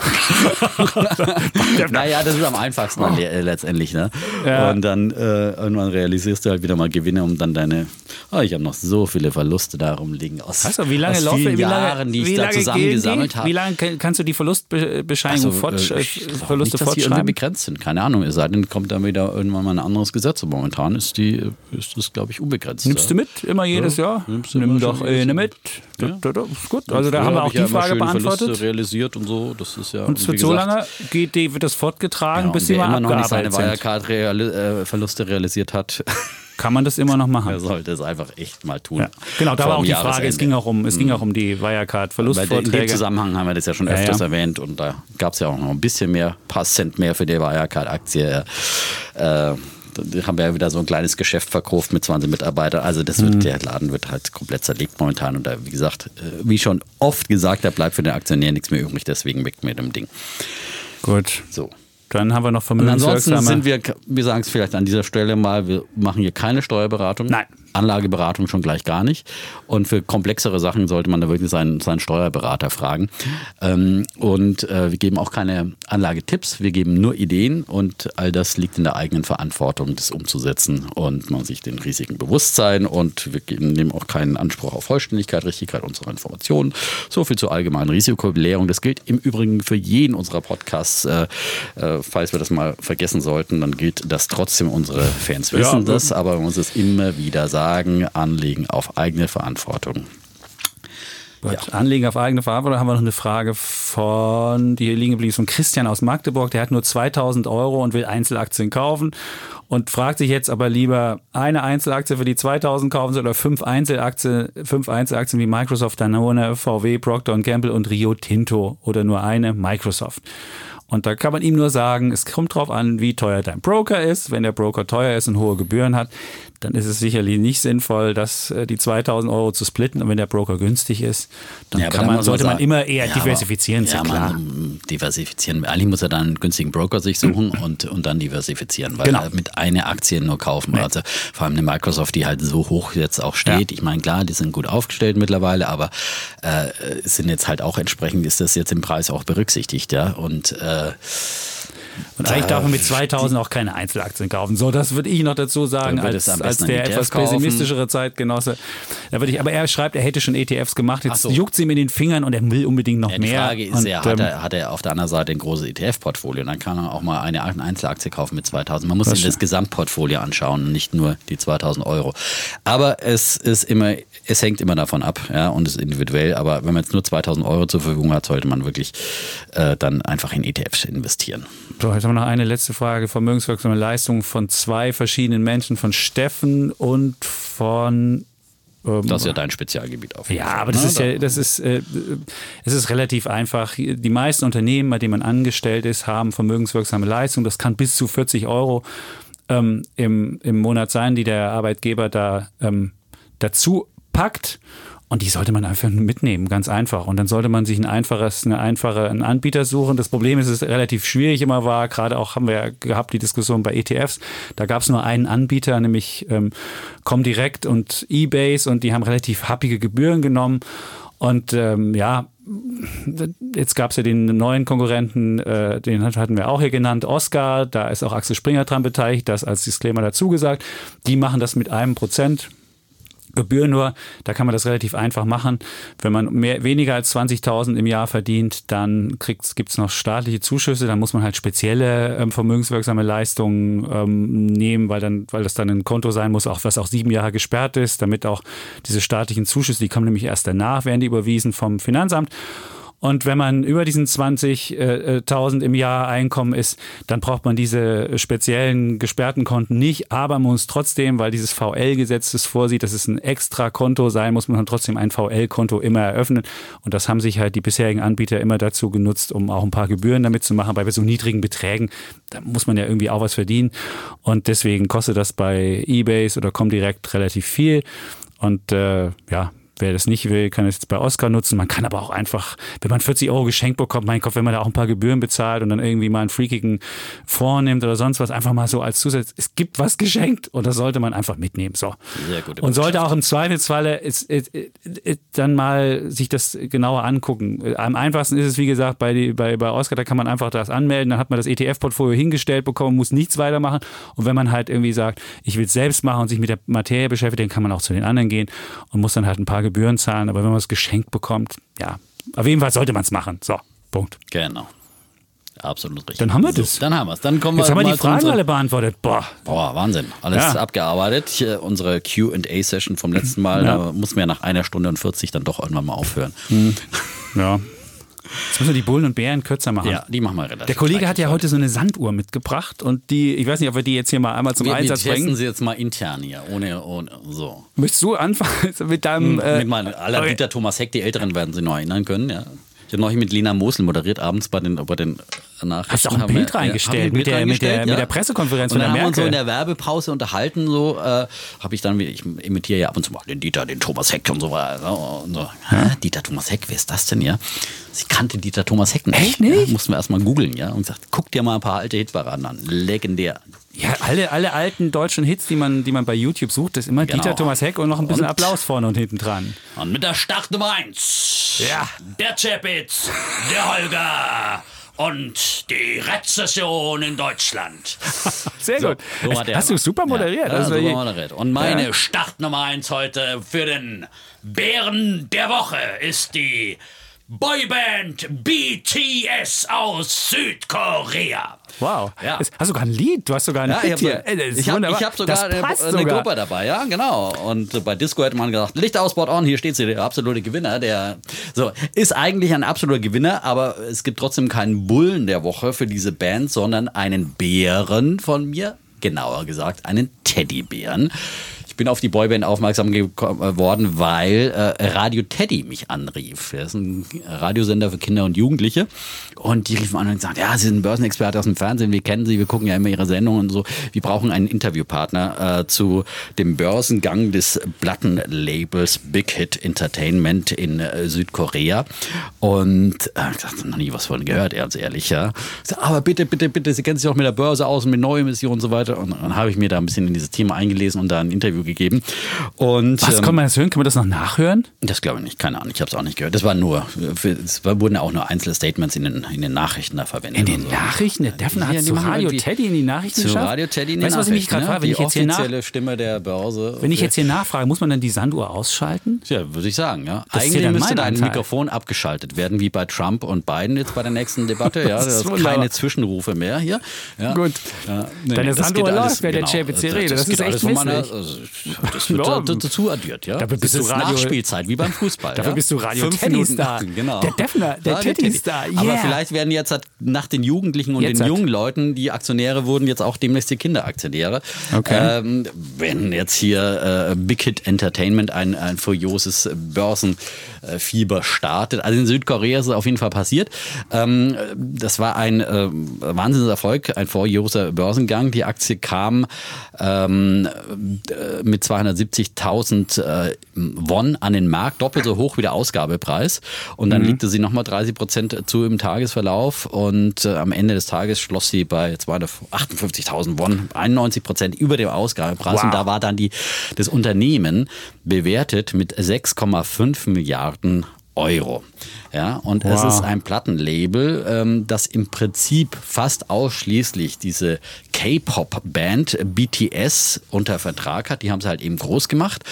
naja, das ist am einfachsten oh. letztendlich. Ne? Ja. Und dann äh, irgendwann realisierst du halt wieder mal Gewinne, um dann deine, oh, ich habe noch so viele Verluste da rumliegen aus, also, wie lange aus vielen wie lange, Jahren, die ich da zusammengesammelt habe. Wie lange kannst du die Verlustbescheinigung also, fort, äh, Verluste nicht, dass? Die begrenzt sind, keine Ahnung. Es sei denn, kommt da wieder irgendwann mal ein anderes Gesetz. Und momentan ist die, ist das, glaube ich, unbegrenzt. Nimmst du mit? Immer jedes ja. Jahr? Nimm doch eine mit. Ja. Gut, also da haben wir auch die ja Frage beantwortet. Verluste realisiert und so. Das ist ja. Und es wird so lange geht, wird das fortgetragen, ja, bis sie mal immer noch nicht seine Wirecard-Verluste äh, realisiert hat. Kann man das immer noch machen? Er sollte es einfach echt mal tun. Ja. Genau, da war auch die Frage. Es ging auch um, es mhm. ging auch um die Wirecard-Verlustvorträge. In dem Zusammenhang haben wir das ja schon öfters erwähnt und da gab es ja auch noch ein bisschen mehr, ein paar Cent mehr für die Wirecard-Aktie. Äh, haben wir ja wieder so ein kleines Geschäft verkauft mit 20 Mitarbeitern. Also das wird, mhm. der Laden wird halt komplett zerlegt momentan. Und da, wie gesagt, äh, wie schon oft gesagt, da bleibt für den Aktionär nichts mehr übrig. Deswegen weg mit dem Ding. Gut. So. Dann haben wir noch Vermögenswirksame. ansonsten sind wir, wir sagen es vielleicht an dieser Stelle mal, wir machen hier keine Steuerberatung. Nein. Anlageberatung schon gleich gar nicht. Und für komplexere Sachen sollte man da wirklich seinen, seinen Steuerberater fragen. Ähm, und äh, wir geben auch keine Anlagetipps, wir geben nur Ideen und all das liegt in der eigenen Verantwortung, das umzusetzen und man sich den Risiken bewusst sein und wir geben, nehmen auch keinen Anspruch auf Vollständigkeit, Richtigkeit unserer Informationen. So viel zur allgemeinen Risikobelehrung. Das gilt im Übrigen für jeden unserer Podcasts. Falls wir das mal vergessen sollten, dann gilt das trotzdem. Unsere Fans wissen ja, das, aber man muss es immer wieder sagen Anlegen auf eigene Verantwortung. Ja. Anlegen auf eigene Verantwortung haben wir noch eine Frage von, die hier liegen geblieben ist, von Christian aus Magdeburg. Der hat nur 2000 Euro und will Einzelaktien kaufen und fragt sich jetzt, ob er lieber eine Einzelaktie für die 2000 kaufen soll oder fünf Einzelaktien, fünf Einzelaktien wie Microsoft, Danone, VW, Procter Gamble und Rio Tinto oder nur eine Microsoft. Und da kann man ihm nur sagen, es kommt drauf an, wie teuer dein Broker ist. Wenn der Broker teuer ist und hohe Gebühren hat, dann ist es sicherlich nicht sinnvoll, das, äh, die 2000 Euro zu splitten. Und wenn der Broker günstig ist, dann ja, kann man, sollte man, immer eher ja, diversifizieren. Aber, ja, klar. Man diversifizieren. Eigentlich muss er dann einen günstigen Broker sich suchen und, und dann diversifizieren, weil genau. mit einer Aktie nur kaufen. Ja. Also vor allem eine Microsoft, die halt so hoch jetzt auch steht. Ich meine, klar, die sind gut aufgestellt mittlerweile, aber äh, sind jetzt halt auch entsprechend, ist das jetzt im Preis auch berücksichtigt, ja. Und äh, und eigentlich darf man mit 2000 auch keine Einzelaktien kaufen. So, das würde ich noch dazu sagen, als, als der etwas pessimistischere Zeitgenosse. Da würde ich, aber er schreibt, er hätte schon ETFs gemacht. Jetzt so. juckt sie ihm in den Fingern und er will unbedingt noch ja, mehr. Die Frage ist ja, hat, ähm, er, hat er auf der anderen Seite ein großes ETF-Portfolio? Dann kann er auch mal eine Einzelaktie kaufen mit 2000. Man muss sich das Gesamtportfolio anschauen, nicht nur die 2000 Euro. Aber es ist immer, es hängt immer davon ab, ja, und ist individuell. Aber wenn man jetzt nur 2000 Euro zur Verfügung hat, sollte man wirklich äh, dann einfach in ETFs investieren. So, jetzt haben wir noch eine letzte Frage. Vermögenswirksame Leistungen von zwei verschiedenen Menschen, von Steffen und von ähm, das ist ja dein Spezialgebiet auf. Ja, aber das ist ja, das ist, äh, es ist relativ einfach. Die meisten Unternehmen, bei denen man angestellt ist, haben vermögenswirksame Leistungen. Das kann bis zu 40 Euro ähm, im, im Monat sein, die der Arbeitgeber da ähm, dazu packt. Und die sollte man einfach mitnehmen, ganz einfach. Und dann sollte man sich ein einfaches, eine einfache, einen Anbieter suchen. Das Problem ist, es relativ schwierig immer war. Gerade auch haben wir ja gehabt die Diskussion bei ETFs. Da gab es nur einen Anbieter, nämlich ähm, Comdirect und eBase, und die haben relativ happige Gebühren genommen. Und ähm, ja, jetzt gab es ja den neuen Konkurrenten, äh, den hatten wir auch hier genannt, Oscar. Da ist auch Axel Springer dran beteiligt, das als Disclaimer dazu gesagt. Die machen das mit einem Prozent Gebühr nur, da kann man das relativ einfach machen. Wenn man mehr, weniger als 20.000 im Jahr verdient, dann gibt es noch staatliche Zuschüsse, dann muss man halt spezielle ähm, vermögenswirksame Leistungen ähm, nehmen, weil, dann, weil das dann ein Konto sein muss, auch was auch sieben Jahre gesperrt ist, damit auch diese staatlichen Zuschüsse, die kommen nämlich erst danach, werden die überwiesen vom Finanzamt. Und wenn man über diesen 20.000 im Jahr Einkommen ist, dann braucht man diese speziellen gesperrten Konten nicht. Aber man muss trotzdem, weil dieses VL-Gesetz es vorsieht, dass es ein extra Konto sein muss, muss man trotzdem ein VL-Konto immer eröffnen. Und das haben sich halt die bisherigen Anbieter immer dazu genutzt, um auch ein paar Gebühren damit zu machen. Bei so niedrigen Beträgen, da muss man ja irgendwie auch was verdienen. Und deswegen kostet das bei Ebay oder Comdirect relativ viel. Und äh, ja, Wer das nicht will, kann es jetzt bei Oscar nutzen. Man kann aber auch einfach, wenn man 40 Euro geschenkt bekommt, mein Gott, wenn man da auch ein paar Gebühren bezahlt und dann irgendwie mal einen freakigen vornimmt oder sonst was, einfach mal so als Zusatz. Es gibt was geschenkt und das sollte man einfach mitnehmen. So. Sehr gut. Und sollte auch im Zweifelsfalle ist, ist, ist, dann mal sich das genauer angucken. Am einfachsten ist es, wie gesagt, bei, bei, bei Oscar, da kann man einfach das anmelden, dann hat man das ETF-Portfolio hingestellt bekommen, muss nichts weitermachen. Und wenn man halt irgendwie sagt, ich will es selbst machen und sich mit der Materie beschäftigt, dann kann man auch zu den anderen gehen und muss dann halt ein paar Gebühren zahlen, aber wenn man es geschenkt bekommt, ja, auf jeden Fall sollte man es machen. So, Punkt. Genau. Absolut richtig. Dann haben wir das. So, dann haben wir es. Dann kommen Jetzt wir haben wir die Fragen unsere... alle beantwortet. Boah. Boah, Wahnsinn. Alles ja. abgearbeitet. Hier, unsere QA-Session vom letzten Mal, ja. da muss man ja nach einer Stunde und 40 dann doch irgendwann mal aufhören. Hm. Ja. Jetzt müssen wir die Bullen und Bären kürzer machen. Ja, die machen wir relativ. Der Kollege hat ja heute so eine Sanduhr mitgebracht und die, ich weiß nicht, ob wir die jetzt hier mal einmal zum wir, Einsatz wir bringen. sie jetzt mal intern hier, ohne, ohne so. Möchtest du anfangen mit deinem. Hm, äh, mit meinem aller. Dieter Thomas Heck, die Älteren werden sie noch erinnern können, ja. Ich habe neulich mit Lina Mosel moderiert, abends bei den, bei den Nachrichten. Hast du auch ein Bild wir, reingestellt, mit, der, mit, der, ja. mit der Pressekonferenz und von der Merkel. haben wir uns so in der Werbepause unterhalten, so äh, habe ich dann, ich imitiere ja ab und zu mal den Dieter, den Thomas Heck und so weiter. Und so. Ja. Dieter Thomas Heck, wer ist das denn, ja? Sie kannte Dieter Thomas Heck nicht. Echt nicht? Ja, mussten wir erstmal googeln, ja, und gesagt, guck dir mal ein paar alte Hitparaden an. Legendär. Ja, alle, alle alten deutschen Hits, die man, die man bei YouTube sucht, ist immer genau. Dieter Thomas Heck und noch ein bisschen und, Applaus vorne und hinten dran. Und mit der Start Nummer 1. Ja. Der Chapitz, der Holger und die Rezession in Deutschland. Sehr gut. So, Hast du super moderiert. Ja, ja, super moderiert. Und meine ja. Startnummer 1 heute für den Bären der Woche ist die Boyband BTS aus Südkorea. Wow. Ja. Hast du sogar ein Lied? Du hast sogar ein ja, Hit hier. Ich habe hab sogar eine, eine sogar. Gruppe dabei, ja, genau. Und bei Disco hätte man gesagt, Licht aus, Spot on, hier steht sie, der absolute Gewinner. Der so ist eigentlich ein absoluter Gewinner, aber es gibt trotzdem keinen Bullen der Woche für diese Band, sondern einen Bären von mir, genauer gesagt, einen Teddybären bin auf die Boyband aufmerksam geworden, weil äh, Radio Teddy mich anrief. Das ist ein Radiosender für Kinder und Jugendliche. Und die riefen an und gesagt, ja, Sie sind ein Börsenexperte aus dem Fernsehen, wir kennen Sie, wir gucken ja immer Ihre Sendungen und so. Wir brauchen einen Interviewpartner äh, zu dem Börsengang des Plattenlabels Big Hit Entertainment in äh, Südkorea. Und äh, ich dachte, noch nie was von gehört, ganz ehrlich, ja. Aber bitte, bitte, bitte, Sie kennen sich auch mit der Börse aus und mit Neuemissionen und so weiter. Und dann habe ich mir da ein bisschen in dieses Thema eingelesen und da ein Interview gegeben. Und, Was, ähm, kann man das hören? Kann man das noch nachhören? Das glaube ich nicht, keine Ahnung, ich habe es auch nicht gehört. Das war nur, es wurden auch nur einzelne Statements in den, in den Nachrichten da verwendet. In den so. Nachrichten? Der Defner hat zu Radio Teddy in die Nachrichten zu geschafft? Radio Teddy in die weißt, was ich mich gerade frage? Wenn die ich jetzt offizielle hier nach Stimme der Börse. Wenn ich jetzt hier nachfrage, muss man dann die Sanduhr ausschalten? Ja, würde ich sagen, ja. Das Eigentlich müsste da ein Mikrofon abgeschaltet werden, wie bei Trump und Biden jetzt bei der nächsten Debatte. Ja, das ist keine Zwischenrufe mehr hier. Ja. Gut. Ja, nee, Deine Sanduhr läuft, wer genau, der JPC redet. Das, das ist echt misslich. Also, das wird dazu addiert, ja. Dafür bist das ist Radio, Nachspielzeit, wie beim Fußball. Dafür ja? bist du Radio Teddy-Star. Genau. Der Defner, der Teddy-Star. Yeah. Aber vielleicht werden jetzt nach den Jugendlichen und jetzt den jungen Leuten, die Aktionäre wurden, jetzt auch demnächst die Kinderaktionäre. Okay. Ähm, wenn jetzt hier äh, Big Hit Entertainment ein, ein furioses Börsenfieber startet. Also in Südkorea ist es auf jeden Fall passiert. Ähm, das war ein äh, Wahnsinnserfolg, ein furioser Börsengang. Die Aktie kam ähm, mit 270.000 äh, Won an den Markt, doppelt so hoch wie der Ausgabepreis. Und dann mhm. legte sie nochmal 30 Prozent zu im Tagesverlauf und äh, am Ende des Tages schloss sie bei 258.000 Won, 91 Prozent über dem Ausgabepreis. Wow. Und da war dann die, das Unternehmen bewertet mit 6,5 Milliarden Euro. Ja, und wow. es ist ein Plattenlabel, ähm, das im Prinzip fast ausschließlich diese K-Pop-Band BTS unter Vertrag hat. Die haben sie halt eben groß gemacht.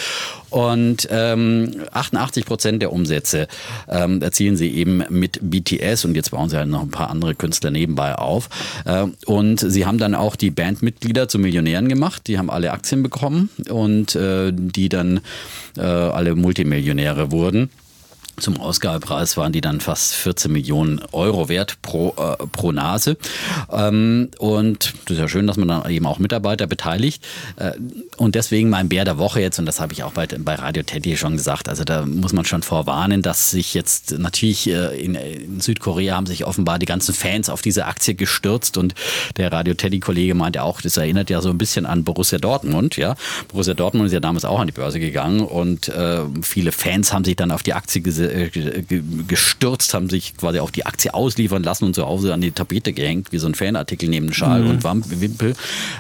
Und ähm, 88 Prozent der Umsätze ähm, erzielen sie eben mit BTS und jetzt bauen sie halt noch ein paar andere Künstler nebenbei auf. Äh, und sie haben dann auch die Bandmitglieder zu Millionären gemacht. Die haben alle Aktien bekommen und äh, die dann äh, alle Multimillionäre wurden. Zum Ausgabepreis waren die dann fast 14 Millionen Euro wert pro, äh, pro Nase. Ähm, und das ist ja schön, dass man dann eben auch Mitarbeiter beteiligt. Äh, und deswegen mein Bär der Woche jetzt, und das habe ich auch bei, bei Radio Teddy schon gesagt, also da muss man schon vorwarnen, dass sich jetzt natürlich äh, in, in, Südkorea haben sich offenbar die ganzen Fans auf diese Aktie gestürzt und der Radio Teddy-Kollege meinte auch, das erinnert ja so ein bisschen an Borussia Dortmund. Ja, Borussia Dortmund ist ja damals auch an die Börse gegangen und äh, viele Fans haben sich dann auf die Aktie gesetzt gestürzt, haben sich quasi auch die Aktie ausliefern lassen und zu Hause an die Tapete gehängt, wie so ein Fanartikel neben Schal mhm. und Wimpel.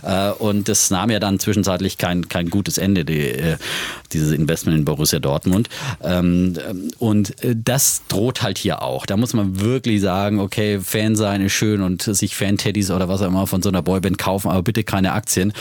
Äh, und das nahm ja dann zwischenzeitlich kein, kein gutes Ende, die, äh, dieses Investment in Borussia Dortmund. Ähm, und das droht halt hier auch. Da muss man wirklich sagen, okay, Fan sein ist schön und sich Fan-Teddys oder was auch immer von so einer Boyband kaufen, aber bitte keine Aktien.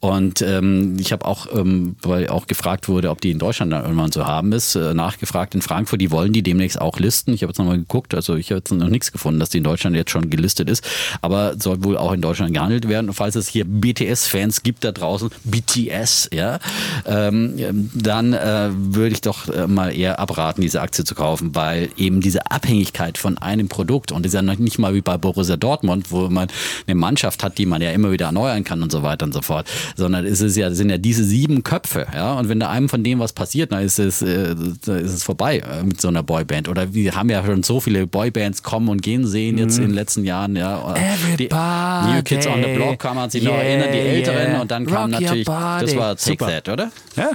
Und ähm, ich habe auch, ähm, weil auch gefragt wurde, ob die in Deutschland dann irgendwann so haben ist, äh, nachgefragt in Frankfurt, die wollen die demnächst auch listen. Ich habe jetzt nochmal geguckt, also ich habe jetzt noch nichts gefunden, dass die in Deutschland jetzt schon gelistet ist, aber soll wohl auch in Deutschland gehandelt werden. Und falls es hier BTS-Fans gibt da draußen, BTS, ja, ähm, dann äh, würde ich doch äh, mal eher abraten, diese Aktie zu kaufen, weil eben diese Abhängigkeit von einem Produkt und ist ja noch nicht mal wie bei Borussia Dortmund, wo man eine Mannschaft hat, die man ja immer wieder erneuern kann und so weiter und so fort sondern es ist ja, sind ja diese sieben Köpfe, ja, und wenn da einem von dem was passiert, dann ist es, äh, ist es vorbei mit so einer Boyband. Oder wir haben ja schon so viele Boybands kommen und gehen sehen jetzt mhm. in den letzten Jahren, ja. Die New Kids on the Block kann man sich yeah, noch erinnern, die Älteren, yeah. und dann kam Rock natürlich, das war Take Super. That, oder? Ja.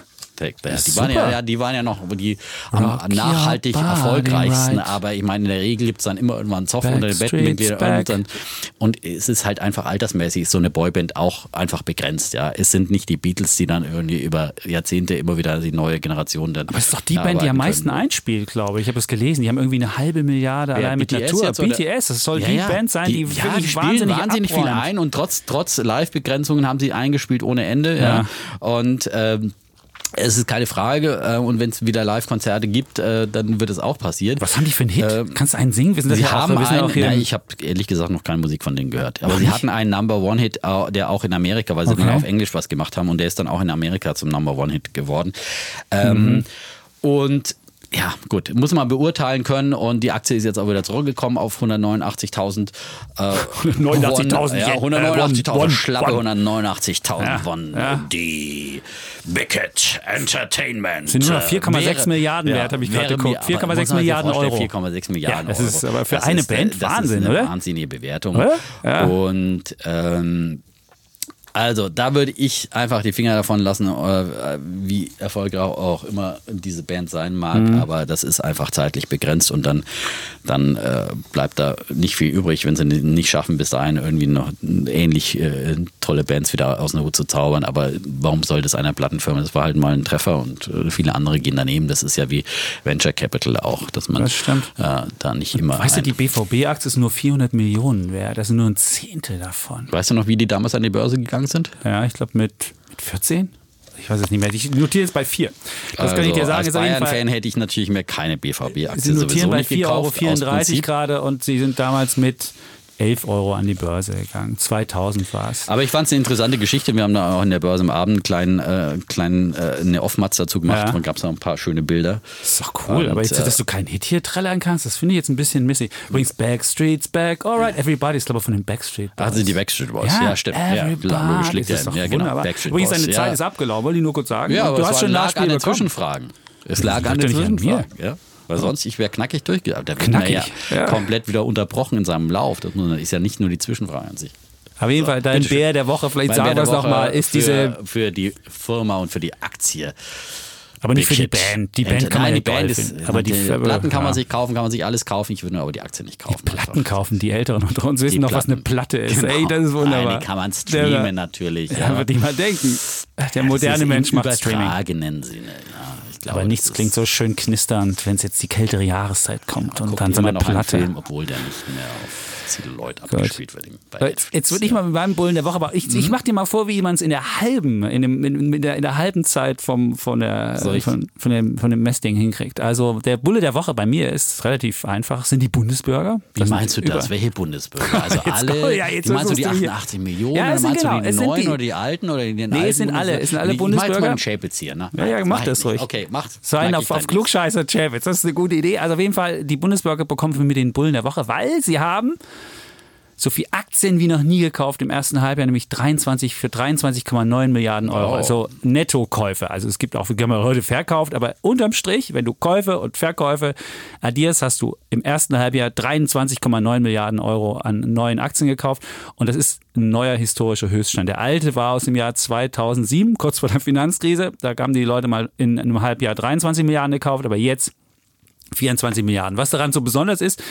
Die waren, ja, die waren ja noch die am nachhaltig erfolgreichsten, right. aber ich meine, in der Regel gibt es dann immer irgendwann einen Zoff unter den Bettenmitgliedern und, es ist halt einfach altersmäßig so eine Boyband auch einfach begrenzt. Ja, Es sind nicht die Beatles, die dann irgendwie über Jahrzehnte immer wieder die neue Generation dann. Aber es ist doch die Band, die am meisten können. einspielt, glaube ich. Ich habe es gelesen. Die haben irgendwie eine halbe Milliarde ja, allein mit BTS Natur. BTS, das soll ja, die Band sein, die, die wirklich wahnsinnig, wahnsinnig viel ein und trotz, trotz Live-Begrenzungen haben sie eingespielt ohne Ende. Ja. Und ähm, es ist keine Frage. Äh, und wenn es wieder Live-Konzerte gibt, äh, dann wird es auch passieren. Was haben die für einen Hit? Äh, Kannst du einen singen? Wir sind sie haben auch, einen, nein, ich habe ehrlich gesagt noch keine Musik von denen gehört. Aber Ach, sie nicht? hatten einen Number One Hit, der auch in Amerika, weil sie okay. dann auf Englisch was gemacht haben und der ist dann auch in Amerika zum Number One Hit geworden. Ähm, mhm. Und ja, gut, muss man beurteilen können und die Aktie ist jetzt auch wieder zurückgekommen auf 189.000 äh, 189.000 ja, 189.000 äh, schlappe 189.000 ja, von ja. die Beckett Entertainment. Sind nur noch 4,6 Milliarden wert, habe ich gerade geguckt. 4,6 Milliarden Euro. 4,6 Milliarden Euro. Das ist aber für das eine ist, Band Wahnsinn, das ist eine oder? Wahnsinnige Bewertung. Und ähm, also, da würde ich einfach die Finger davon lassen, äh, wie erfolgreich auch immer diese Band sein mag. Mhm. Aber das ist einfach zeitlich begrenzt und dann, dann äh, bleibt da nicht viel übrig, wenn sie nicht schaffen, bis dahin irgendwie noch ähnlich äh, tolle Bands wieder aus dem Hut zu zaubern. Aber warum soll das einer Plattenfirma? Das war halt mal ein Treffer und äh, viele andere gehen daneben. Das ist ja wie Venture Capital auch, dass man das äh, da nicht immer. Weißt du, die BVB-Aktie ist nur 400 Millionen wert. Das sind nur ein Zehntel davon. Weißt du noch, wie die damals an die Börse gegangen sind? Ja, ich glaube mit, mit 14? Ich weiß es nicht mehr. Ich notiere jetzt bei 4. Das also, kann ich dir also, sagen. Als Bayern-Fan hätte ich natürlich mehr keine BVB-Aktie Sie notieren bei 4,34 Euro gerade und sie sind damals mit 11 Euro an die Börse gegangen. 2000 war es. Aber ich fand es eine interessante Geschichte. Wir haben da auch in der Börse am Abend kleinen, äh, kleinen, äh, eine Off-Matz dazu gemacht ja. und gab es noch ein paar schöne Bilder. Das ist doch cool. Und, aber jetzt, dass äh, du keinen Hit hier trällern kannst, das finde ich jetzt ein bisschen missig. Übrigens, Backstreet's back. Alright, everybody ist, glaube ich, von den Backstreet Boys. Also die Backstreet Boys. Ja, ja stimmt. Everybody. Ja, logisch liegt ja, ja genau. Backstreet Übrigens, deine Zeit ist abgelaufen, wollte ich nur kurz sagen. Ja, aber du hast schon lag an den Zwischenfragen. Es lag an den Zwischenfragen. Ja. Weil sonst, ich wäre knackig durchgegangen. Der wird ja, ja komplett wieder unterbrochen in seinem Lauf. Das ist ja nicht nur die Zwischenfrage an sich. Auf jeden Fall, dein Bär der Woche, vielleicht sagen wir es nochmal, ist für, diese. Für die Firma und für die Aktie. Aber nicht für die Band. Die Band kann man die Band ist, aber die, die Platten kann man sich kaufen, kann man sich alles kaufen. Ich würde nur aber die Aktie nicht kaufen. Die Platten kaufen, die Älteren unter uns wissen noch, was eine Platte ist. Genau. Ey, das ist wunderbar. Nein, die kann man streamen der, natürlich. Ja, ja. würde ich mal denken. Der moderne Mensch macht Streaming. Übertragenen Sinne, ja. Glaube, aber nichts klingt so schön knisternd, wenn es jetzt die kältere Jahreszeit kommt ja, und dann so eine Platte. Film, obwohl der nicht mehr auf viele Leute abgespielt wird. Jetzt, jetzt würde ich mal mit meinem Bullen der Woche, aber ich, mhm. ich mache dir mal vor, wie man es in der halben, in, dem, in, in, der, in der halben Zeit vom, von, der, von, von, dem, von dem Messding hinkriegt. Also der Bulle der Woche bei mir ist relativ einfach, sind die Bundesbürger. Wie das meinst du das? Über. Welche Bundesbürger? Also alle, ja, jetzt meinst du die 88 Millionen? Ja, oder meinst genau, du die neuen die, oder die alten oder die Nee, es sind alle, es sind alle ich, Bundesbürger. Ich Chapitz hier, ne? Ja, ja, mach das ruhig. Okay, macht. So einen auf, auf Klugscheißer Chapitz. Das ist eine gute Idee. Also auf jeden Fall, die Bundesbürger bekommen wir mit den Bullen der Woche, weil sie haben so viel Aktien wie noch nie gekauft im ersten Halbjahr, nämlich 23 für 23,9 Milliarden Euro. Wow. Also Nettokäufe. Also es gibt auch, wir haben heute verkauft, aber unterm Strich, wenn du Käufe und Verkäufe addierst, hast du im ersten Halbjahr 23,9 Milliarden Euro an neuen Aktien gekauft. Und das ist ein neuer historischer Höchststand. Der alte war aus dem Jahr 2007, kurz vor der Finanzkrise. Da haben die Leute mal in einem Halbjahr 23 Milliarden gekauft, aber jetzt 24 Milliarden. Was daran so besonders ist,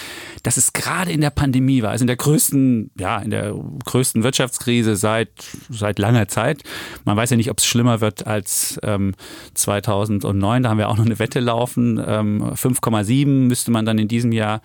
dass es gerade in der Pandemie war, also in der größten, ja, in der größten Wirtschaftskrise seit, seit langer Zeit. Man weiß ja nicht, ob es schlimmer wird als ähm, 2009. Da haben wir auch noch eine Wette laufen. Ähm, 5,7 müsste man dann in diesem Jahr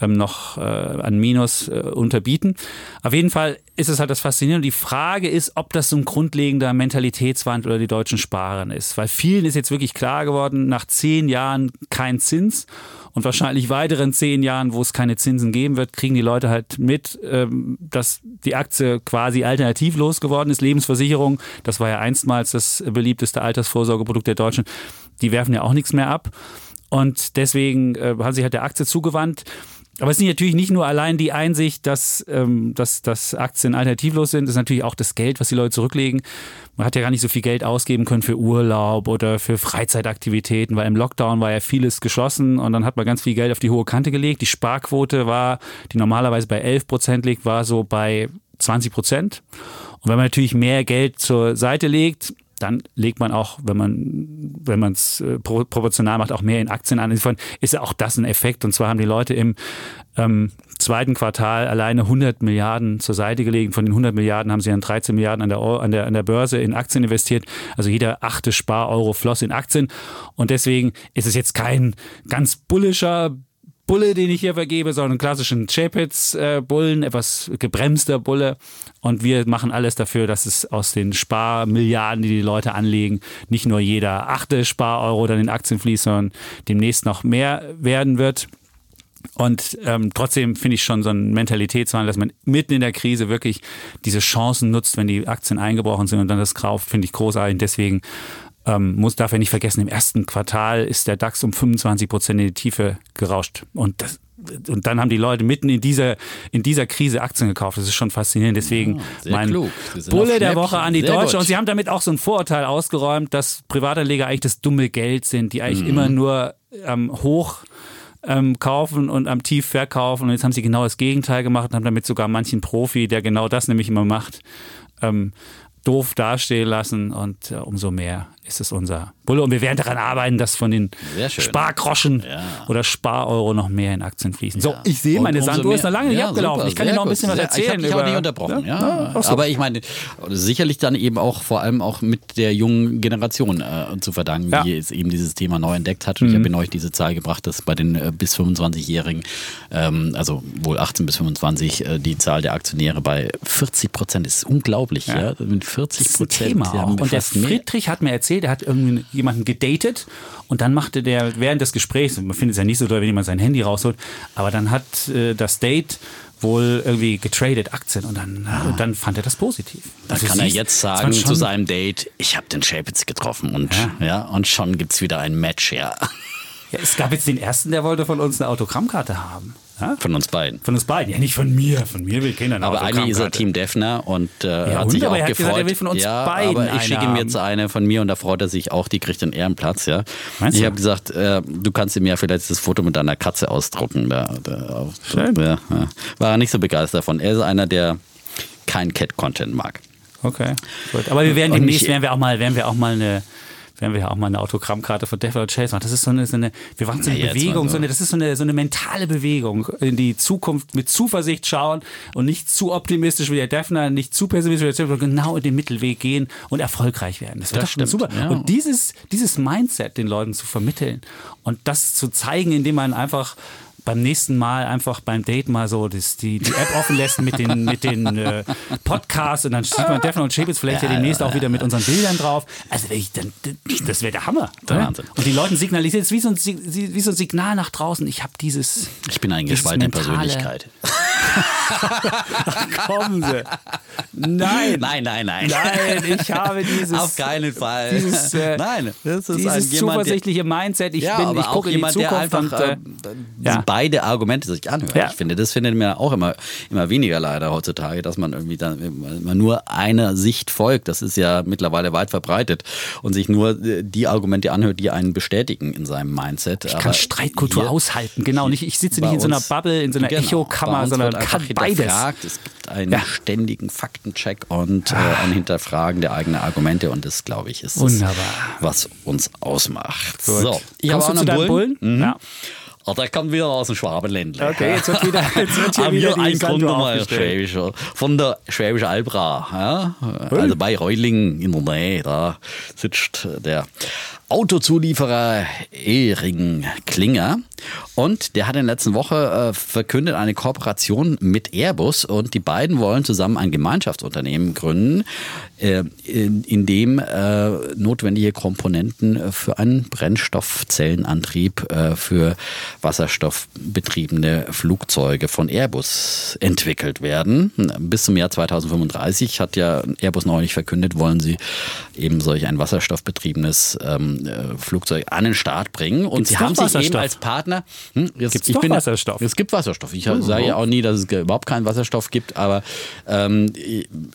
ähm, noch äh, an Minus äh, unterbieten. Auf jeden Fall ist es halt das Faszinierende. Die Frage ist, ob das so ein grundlegender Mentalitätswandel oder die deutschen Sparern ist. Weil vielen ist jetzt wirklich klar geworden, nach zehn Jahren kein Zins und wahrscheinlich weiteren zehn Jahren, wo es keine Zinsen geben wird, kriegen die Leute halt mit, ähm, dass die Aktie quasi alternativlos geworden ist. Lebensversicherung, das war ja einstmals das beliebteste Altersvorsorgeprodukt der Deutschen, die werfen ja auch nichts mehr ab. Und deswegen äh, haben sich halt der Aktie zugewandt. Aber es ist natürlich nicht nur allein die Einsicht, dass, ähm, dass, dass Aktien alternativlos sind, es ist natürlich auch das Geld, was die Leute zurücklegen. Man hat ja gar nicht so viel Geld ausgeben können für Urlaub oder für Freizeitaktivitäten, weil im Lockdown war ja vieles geschlossen und dann hat man ganz viel Geld auf die hohe Kante gelegt. Die Sparquote war, die normalerweise bei 11 Prozent liegt, war so bei 20 Prozent. Und wenn man natürlich mehr Geld zur Seite legt, dann legt man auch, wenn man wenn man es äh, proportional macht, auch mehr in Aktien an. Insofern ist auch das ein Effekt. Und zwar haben die Leute im ähm, zweiten Quartal alleine 100 Milliarden zur Seite gelegt. Von den 100 Milliarden haben sie dann 13 Milliarden an der, an der, an der Börse in Aktien investiert. Also jeder achte Spar-Euro floss in Aktien. Und deswegen ist es jetzt kein ganz bullischer Bulle, den ich hier vergebe, sondern einen klassischen Chapitz-Bullen, etwas gebremster Bulle. Und wir machen alles dafür, dass es aus den Sparmilliarden, die die Leute anlegen, nicht nur jeder achte Spareuro dann in Aktien fließt, sondern demnächst noch mehr werden wird. Und ähm, trotzdem finde ich schon so ein Mentalitätswandel, dass man mitten in der Krise wirklich diese Chancen nutzt, wenn die Aktien eingebrochen sind und dann das kauft, finde ich großartig. Deswegen ähm, muss darf er nicht vergessen, im ersten Quartal ist der DAX um 25 Prozent in die Tiefe gerauscht. Und das, und dann haben die Leute mitten in dieser, in dieser Krise Aktien gekauft. Das ist schon faszinierend. Deswegen ja, mein Bulle der Woche an die Deutsche. Und sie haben damit auch so ein Vorurteil ausgeräumt, dass Privatanleger eigentlich das dumme Geld sind, die eigentlich mhm. immer nur ähm, hoch ähm, kaufen und am Tief verkaufen. Und jetzt haben sie genau das Gegenteil gemacht und haben damit sogar manchen Profi, der genau das nämlich immer macht, ähm, doof dastehen lassen und äh, umso mehr ist es unser Bulle. Und wir werden daran arbeiten, dass von den Spargroschen ja. oder Spareuro noch mehr in Aktien fließen. So, ich sehe, meine Sanduhr ist noch lange nicht abgelaufen. Super, ich kann dir noch ein bisschen was erzählen. Ich habe dich auch nicht unterbrochen. So. Aber ich meine, sicherlich dann eben auch vor allem auch mit der jungen Generation äh, zu verdanken, die jetzt eben dieses Thema neu entdeckt hat. Und mhm. ich habe Ihnen euch diese Zahl gebracht, dass bei den äh, bis 25-Jährigen, ähm, also wohl 18 bis 25, äh, die Zahl der Aktionäre bei 40 Prozent ist unglaublich. Ja. Mit 40 Prozent. Und der Friedrich hat mir erzählt, der hat irgendwie jemanden gedatet und dann machte der während des Gesprächs, man findet es ja nicht so toll, wenn jemand sein Handy rausholt, aber dann hat äh, das Date wohl irgendwie getradet Aktien und dann, ah. und dann fand er das positiv. Dann also kann siehst, er jetzt sagen zu seinem Date, ich habe den Chapitz getroffen und ja, ja und schon gibt es wieder ein Match, ja. ja. Es gab jetzt den ersten, der wollte von uns eine Autogrammkarte haben. Ja? Von uns beiden. Von uns beiden. Ja, nicht von mir. Von mir will keiner eine Aber eigentlich ist er Team Defner und äh, ja, hat sich auch hat gefreut. Gesagt, er will von uns ja, beiden aber ich schicke ihm jetzt eine von mir und da freut er sich auch. Die kriegt einen Ehrenplatz. Ja. Meinst ich habe gesagt, äh, du kannst ihm ja vielleicht das Foto mit deiner Katze ausdrucken. Da, da, Schön. Ja, War er nicht so begeistert davon. Er ist einer, der kein Cat-Content mag. Okay, gut. Aber wir werden demnächst, werden wir auch mal, werden wir auch mal eine werden wir ja auch mal eine Autogrammkarte von Devil Chase machen. Das ist so eine, so eine wir machen so eine ja, Bewegung, so eine, das ist so eine, so eine mentale Bewegung in die Zukunft mit Zuversicht schauen und nicht zu optimistisch wie der Defner, nicht zu pessimistisch wie der Defner, genau in den Mittelweg gehen und erfolgreich werden. Das wird das doch super. Ja. Und dieses, dieses Mindset den Leuten zu vermitteln und das zu zeigen, indem man einfach beim nächsten Mal einfach beim Date mal so das, die, die App offen lässt mit den, mit den äh, Podcasts und dann sieht man Defner und Chapitz vielleicht ja, ja demnächst ja, auch wieder mit unseren Bildern drauf. Also dann, das wäre der Hammer. Der Wahnsinn. Und die Leute signalisieren, es wie so, ein, wie so ein Signal nach draußen. Ich habe dieses. Ich bin eine gespaltene Persönlichkeit. Kommen Sie. Nein. Nein, nein, nein. Nein, ich habe dieses. Auf keinen Fall. Dieses, äh, nein, das ist dieses ein, jemand, zuversichtliche Mindset. Ich, ja, bin, ich gucke in die Zukunft. einfach, und, äh, ja. Beide Argumente sich anhört. Ja. Ich finde, das findet man auch immer, immer weniger leider heutzutage, dass man irgendwie dann immer nur einer Sicht folgt. Das ist ja mittlerweile weit verbreitet und sich nur äh, die Argumente anhört, die einen bestätigen in seinem Mindset. Ich kann Streitkultur hier, aushalten, genau. Nicht, ich sitze nicht in so einer Bubble, in so einer genau, Echokammer, sondern kann beides. Es gibt einen ja. ständigen Faktencheck und äh, ein Hinterfragen der eigenen Argumente und das, glaube ich, ist das, was uns ausmacht. Gut. So, ich habe auch noch einen Bullen. Bullen? Mhm. Ja. Oh, der kommt wieder aus dem Schwabenländle. Okay, jetzt wird wieder, jetzt wird hier wieder ein Kunde mal Schwäbischer, von der Schwäbischen Albra. Ja? Also bei Reulingen in der Nähe, da sitzt der Autozulieferer Ehring Klinger. Und der hat in der letzten Woche äh, verkündet eine Kooperation mit Airbus und die beiden wollen zusammen ein Gemeinschaftsunternehmen gründen, äh, in, in, dem äh, notwendige Komponenten für einen Brennstoffzellenantrieb für wasserstoffbetriebene Flugzeuge von Airbus entwickelt werden. Bis zum Jahr 2035 hat ja Airbus neulich verkündet, wollen sie eben solch ein wasserstoffbetriebenes ähm, äh, Flugzeug an den Start bringen. Und Gibt's sie haben sich eben als Partner. Hm, jetzt, Gibt's doch bin, Wasserstoff? Es gibt Wasserstoff. Ich oh, sage ja auch nie, dass es überhaupt keinen Wasserstoff gibt, aber ähm,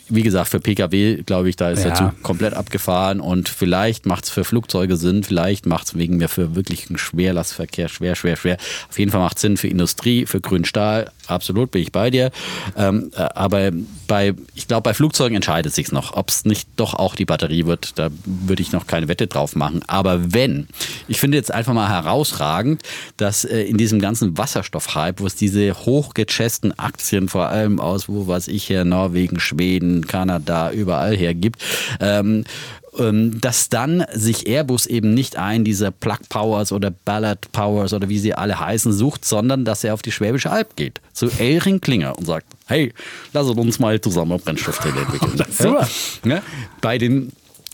wie gesagt, für Pkw, glaube ich, da ist ja. der Zug komplett abgefahren und vielleicht macht es für Flugzeuge Sinn, vielleicht macht es wegen mir für wirklichen Schwerlastverkehr schwer, schwer, schwer. Auf jeden Fall macht Sinn für Industrie, für grünen Stahl, absolut bin ich bei dir. Ähm, äh, aber bei, ich glaube, bei Flugzeugen entscheidet sich noch, ob es nicht doch auch die Batterie wird. Da würde ich noch keine Wette drauf machen. Aber wenn, ich finde jetzt einfach mal herausragend, dass äh, in diesem ganzen Wasserstoffhype, wo es diese hochgechesten Aktien vor allem aus, wo was ich hier, Norwegen, Schweden, Kanada, überall her gibt, ähm, ähm, dass dann sich Airbus eben nicht ein dieser Plug Powers oder Ballard Powers oder wie sie alle heißen sucht, sondern dass er auf die Schwäbische Alb geht, zu Elring Klinger und sagt, hey, lass uns mal zusammen Brennstoffzelle entwickeln. ja? Ja? Bei den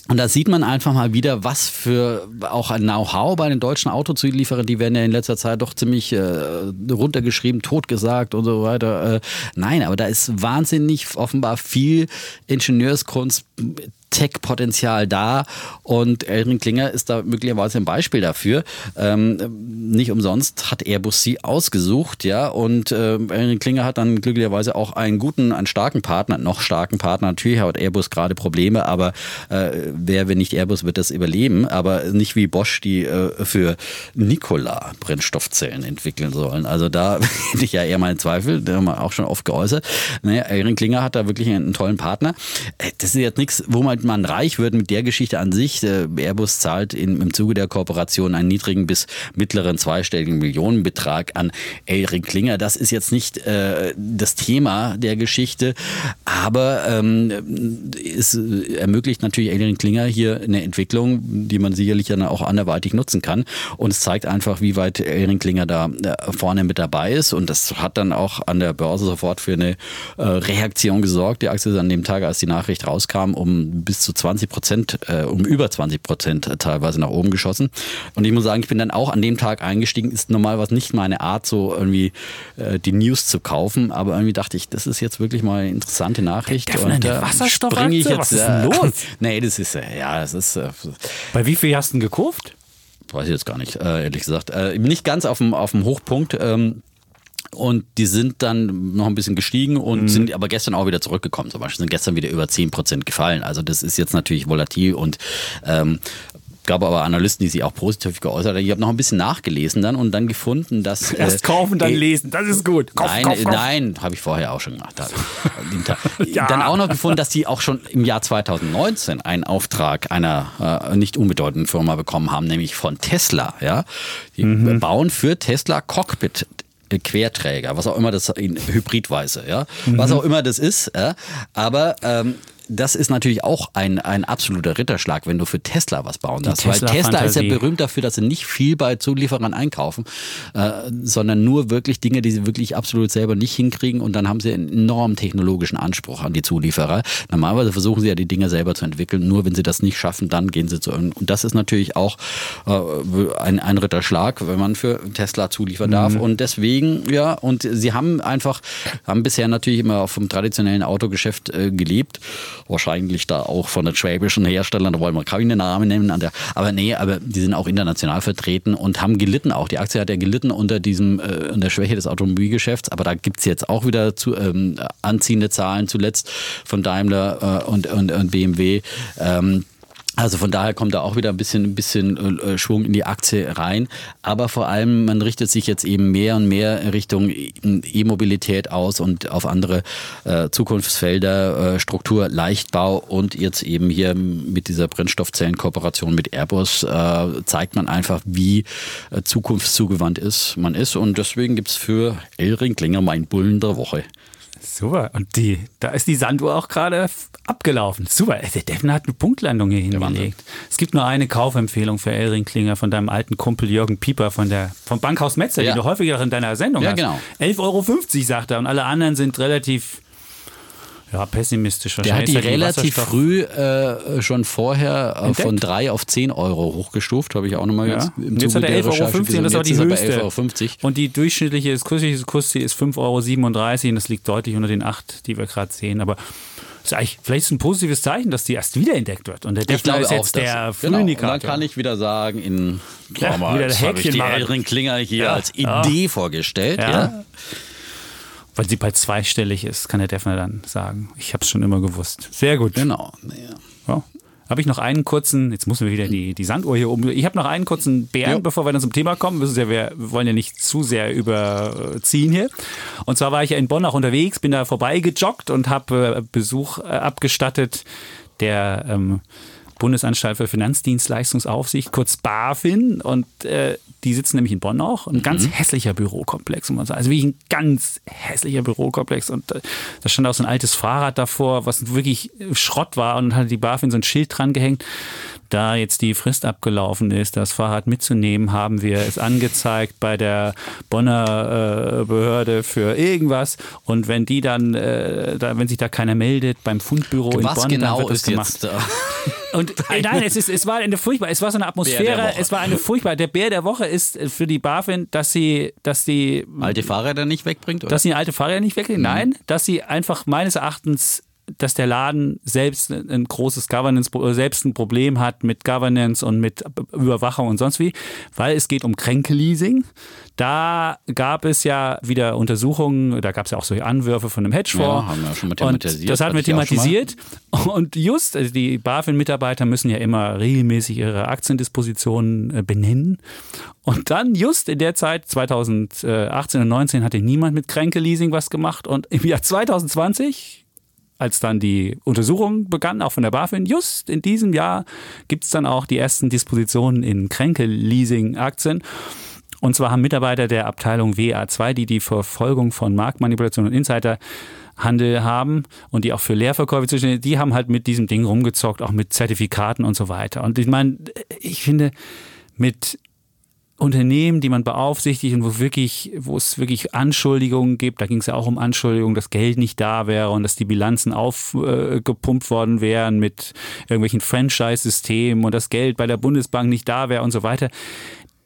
und da sieht man einfach mal wieder, was für auch ein Know-how bei den deutschen Autozulieferern, die werden ja in letzter Zeit doch ziemlich äh, runtergeschrieben, totgesagt und so weiter. Äh, nein, aber da ist wahnsinnig offenbar viel Ingenieurskunst, Tech-Potenzial da und Elrin Klinger ist da möglicherweise ein Beispiel dafür. Ähm, nicht umsonst hat Airbus sie ausgesucht, ja, und äh, Elrin Klinger hat dann glücklicherweise auch einen guten, einen starken Partner, noch starken Partner. Natürlich hat Airbus gerade Probleme, aber äh, wer, wenn nicht Airbus, wird das überleben, aber nicht wie Bosch, die äh, für Nikola Brennstoffzellen entwickeln sollen. Also da hätte ich ja eher mal Zweifel, da haben wir auch schon oft geäußert. Naja, Elrin Klinger hat da wirklich einen, einen tollen Partner. Äh, das ist jetzt nichts, wo man man reich wird mit der Geschichte an sich. Äh, Airbus zahlt in, im Zuge der Kooperation einen niedrigen bis mittleren zweistelligen Millionenbetrag an Elring Klinger. Das ist jetzt nicht äh, das Thema der Geschichte, aber ähm, es ermöglicht natürlich Elring Klinger hier eine Entwicklung, die man sicherlich dann auch anderweitig nutzen kann. Und es zeigt einfach, wie weit Elring Klinger da äh, vorne mit dabei ist. Und das hat dann auch an der Börse sofort für eine äh, Reaktion gesorgt. Die Aktie ist an dem Tag, als die Nachricht rauskam, um bis zu 20 Prozent, äh, um über 20 Prozent teilweise nach oben geschossen. Und ich muss sagen, ich bin dann auch an dem Tag eingestiegen. Ist normal was nicht meine Art, so irgendwie äh, die News zu kaufen. Aber irgendwie dachte ich, das ist jetzt wirklich mal eine interessante Nachricht. Der und äh, springe ich jetzt. Was ist denn äh, los? nee, das ist, äh, ja, das ist. Äh, Bei wie viel hast du denn gekauft? Weiß ich jetzt gar nicht, ehrlich gesagt. Nicht ganz auf dem, auf dem Hochpunkt. Ähm, und die sind dann noch ein bisschen gestiegen und mhm. sind aber gestern auch wieder zurückgekommen. Zum Beispiel sind gestern wieder über 10% gefallen. Also das ist jetzt natürlich volatil und ähm, gab aber Analysten, die sich auch positiv geäußert haben. Ich habe noch ein bisschen nachgelesen dann und dann gefunden, dass. Erst kaufen, dann äh, lesen, das ist gut. Kauf, nein, kauf, kauf. nein, habe ich vorher auch schon gemacht. ja. Dann auch noch gefunden, dass die auch schon im Jahr 2019 einen Auftrag einer äh, nicht unbedeutenden Firma bekommen haben, nämlich von Tesla. Ja, die mhm. bauen für Tesla Cockpit Querträger, was auch immer das in Hybridweise, ja, mhm. was auch immer das ist, ja, aber ähm, das ist natürlich auch ein, ein absoluter Ritterschlag, wenn du für Tesla was bauen darfst. Weil Tesla ist ja berühmt dafür, dass sie nicht viel bei Zulieferern einkaufen, äh, sondern nur wirklich Dinge, die sie wirklich absolut selber nicht hinkriegen und dann haben sie einen enormen technologischen Anspruch an die Zulieferer. Normalerweise versuchen sie ja die Dinge selber zu entwickeln, nur wenn sie das nicht schaffen, dann gehen sie zu und das ist natürlich auch äh, ein, ein Ritterschlag, wenn man für Tesla zuliefern darf mhm. und deswegen, ja, und sie haben einfach, haben bisher natürlich immer vom traditionellen Autogeschäft äh, gelebt, wahrscheinlich da auch von den schwäbischen Herstellern, da wollen wir keine Namen nennen, der, aber nee, aber die sind auch international vertreten und haben gelitten auch. Die Aktie hat ja gelitten unter diesem, äh, unter der Schwäche des Automobilgeschäfts, aber da gibt es jetzt auch wieder zu, ähm, anziehende Zahlen zuletzt von Daimler äh, und, und, und BMW. Ähm, also von daher kommt da auch wieder ein bisschen, ein bisschen äh, Schwung in die Aktie rein. Aber vor allem, man richtet sich jetzt eben mehr und mehr Richtung E-Mobilität aus und auf andere äh, Zukunftsfelder, äh, Struktur, Leichtbau und jetzt eben hier mit dieser Brennstoffzellenkooperation mit Airbus äh, zeigt man einfach, wie äh, zukunftszugewandt ist man ist. Und deswegen gibt's für Elring Klinger mein Bullen der Woche. Super. Und die, da ist die Sanduhr auch gerade abgelaufen. Super. Der Devner hat eine Punktlandung hier hingelegt. Es gibt nur eine Kaufempfehlung für Elring Klinger von deinem alten Kumpel Jürgen Pieper von der, vom Bankhaus Metzer, ja. den du häufiger in deiner Sendung ja, hast. Ja, genau. 11,50 Euro, sagt er. Und alle anderen sind relativ ja, pessimistisch wahrscheinlich. Der hat die relativ früh äh, schon vorher äh, von 3 auf 10 Euro hochgestuft, habe ich auch nochmal ja. jetzt im Zuge jetzt hat er 11,50 Euro und das war die höchste. Euro. Und die durchschnittliche kursige Kursziel ist 5,37 Euro und das liegt deutlich unter den 8, die wir gerade sehen. Aber ist eigentlich, vielleicht ist es ein positives Zeichen, dass die erst wieder entdeckt wird. Und der Defner ist jetzt der Frühindikator. Genau. Und dann kann ich wieder sagen, in ja, mal, wieder habe ich die Klinger hier ja. als Idee vorgestellt. Ja weil sie bald zweistellig ist, kann der Defner dann sagen. Ich habe es schon immer gewusst. Sehr gut. Genau. Ja. ja. Habe ich noch einen kurzen, jetzt müssen wir wieder die, die Sanduhr hier oben. Ich habe noch einen kurzen Bären, ja. bevor wir dann zum Thema kommen. Ja, wir wollen ja nicht zu sehr überziehen hier. Und zwar war ich ja in Bonn auch unterwegs, bin da vorbeigejoggt und habe äh, Besuch äh, abgestattet der ähm, Bundesanstalt für Finanzdienstleistungsaufsicht, kurz BaFin. Und äh, die sitzen nämlich in Bonn auch. Ein mhm. ganz hässlicher Bürokomplex, muss man sagen. Also wirklich ein ganz hässlicher Bürokomplex. Und äh, da stand auch so ein altes Fahrrad davor, was wirklich Schrott war. Und dann hatte die BaFin so ein Schild dran gehängt da jetzt die Frist abgelaufen ist, das Fahrrad mitzunehmen, haben wir es angezeigt bei der Bonner äh, Behörde für irgendwas. Und wenn die dann, äh, da, wenn sich da keiner meldet beim Fundbüro Was in Bonn, genau dann wird es gemacht. Jetzt, Und äh, nein, es, ist, es war eine furchtbar, es war so eine Atmosphäre, es war eine furchtbar. Der Bär der Woche ist für die BaFin, dass sie, dass die alte Fahrräder nicht wegbringt, oder? Dass sie alte Fahrräder nicht wegbringt. Mhm. Nein, dass sie einfach meines Erachtens dass der Laden selbst ein großes Governance, selbst ein Problem hat mit Governance und mit Überwachung und sonst wie, weil es geht um Kränke-Leasing. Da gab es ja wieder Untersuchungen, da gab es ja auch solche Anwürfe von einem Hedgefonds. Ja, haben wir schon mal thematisiert. Und das hatten wir thematisiert. Und just, also die BaFin-Mitarbeiter müssen ja immer regelmäßig ihre Aktiendispositionen äh, benennen. Und dann just in der Zeit, 2018 und 2019, hatte niemand mit Kränke-Leasing was gemacht. Und im Jahr 2020 als dann die Untersuchung begann, auch von der BaFin, just in diesem Jahr gibt es dann auch die ersten Dispositionen in Kränkel-Leasing-Aktien. Und zwar haben Mitarbeiter der Abteilung WA2, die die Verfolgung von Marktmanipulation und Insiderhandel haben und die auch für Leerverkäufe zuständig sind, die haben halt mit diesem Ding rumgezockt, auch mit Zertifikaten und so weiter. Und ich meine, ich finde, mit Unternehmen, die man beaufsichtigt und wo wirklich, wo es wirklich Anschuldigungen gibt, da ging es ja auch um Anschuldigungen, dass Geld nicht da wäre und dass die Bilanzen aufgepumpt äh, worden wären mit irgendwelchen Franchise-Systemen und das Geld bei der Bundesbank nicht da wäre und so weiter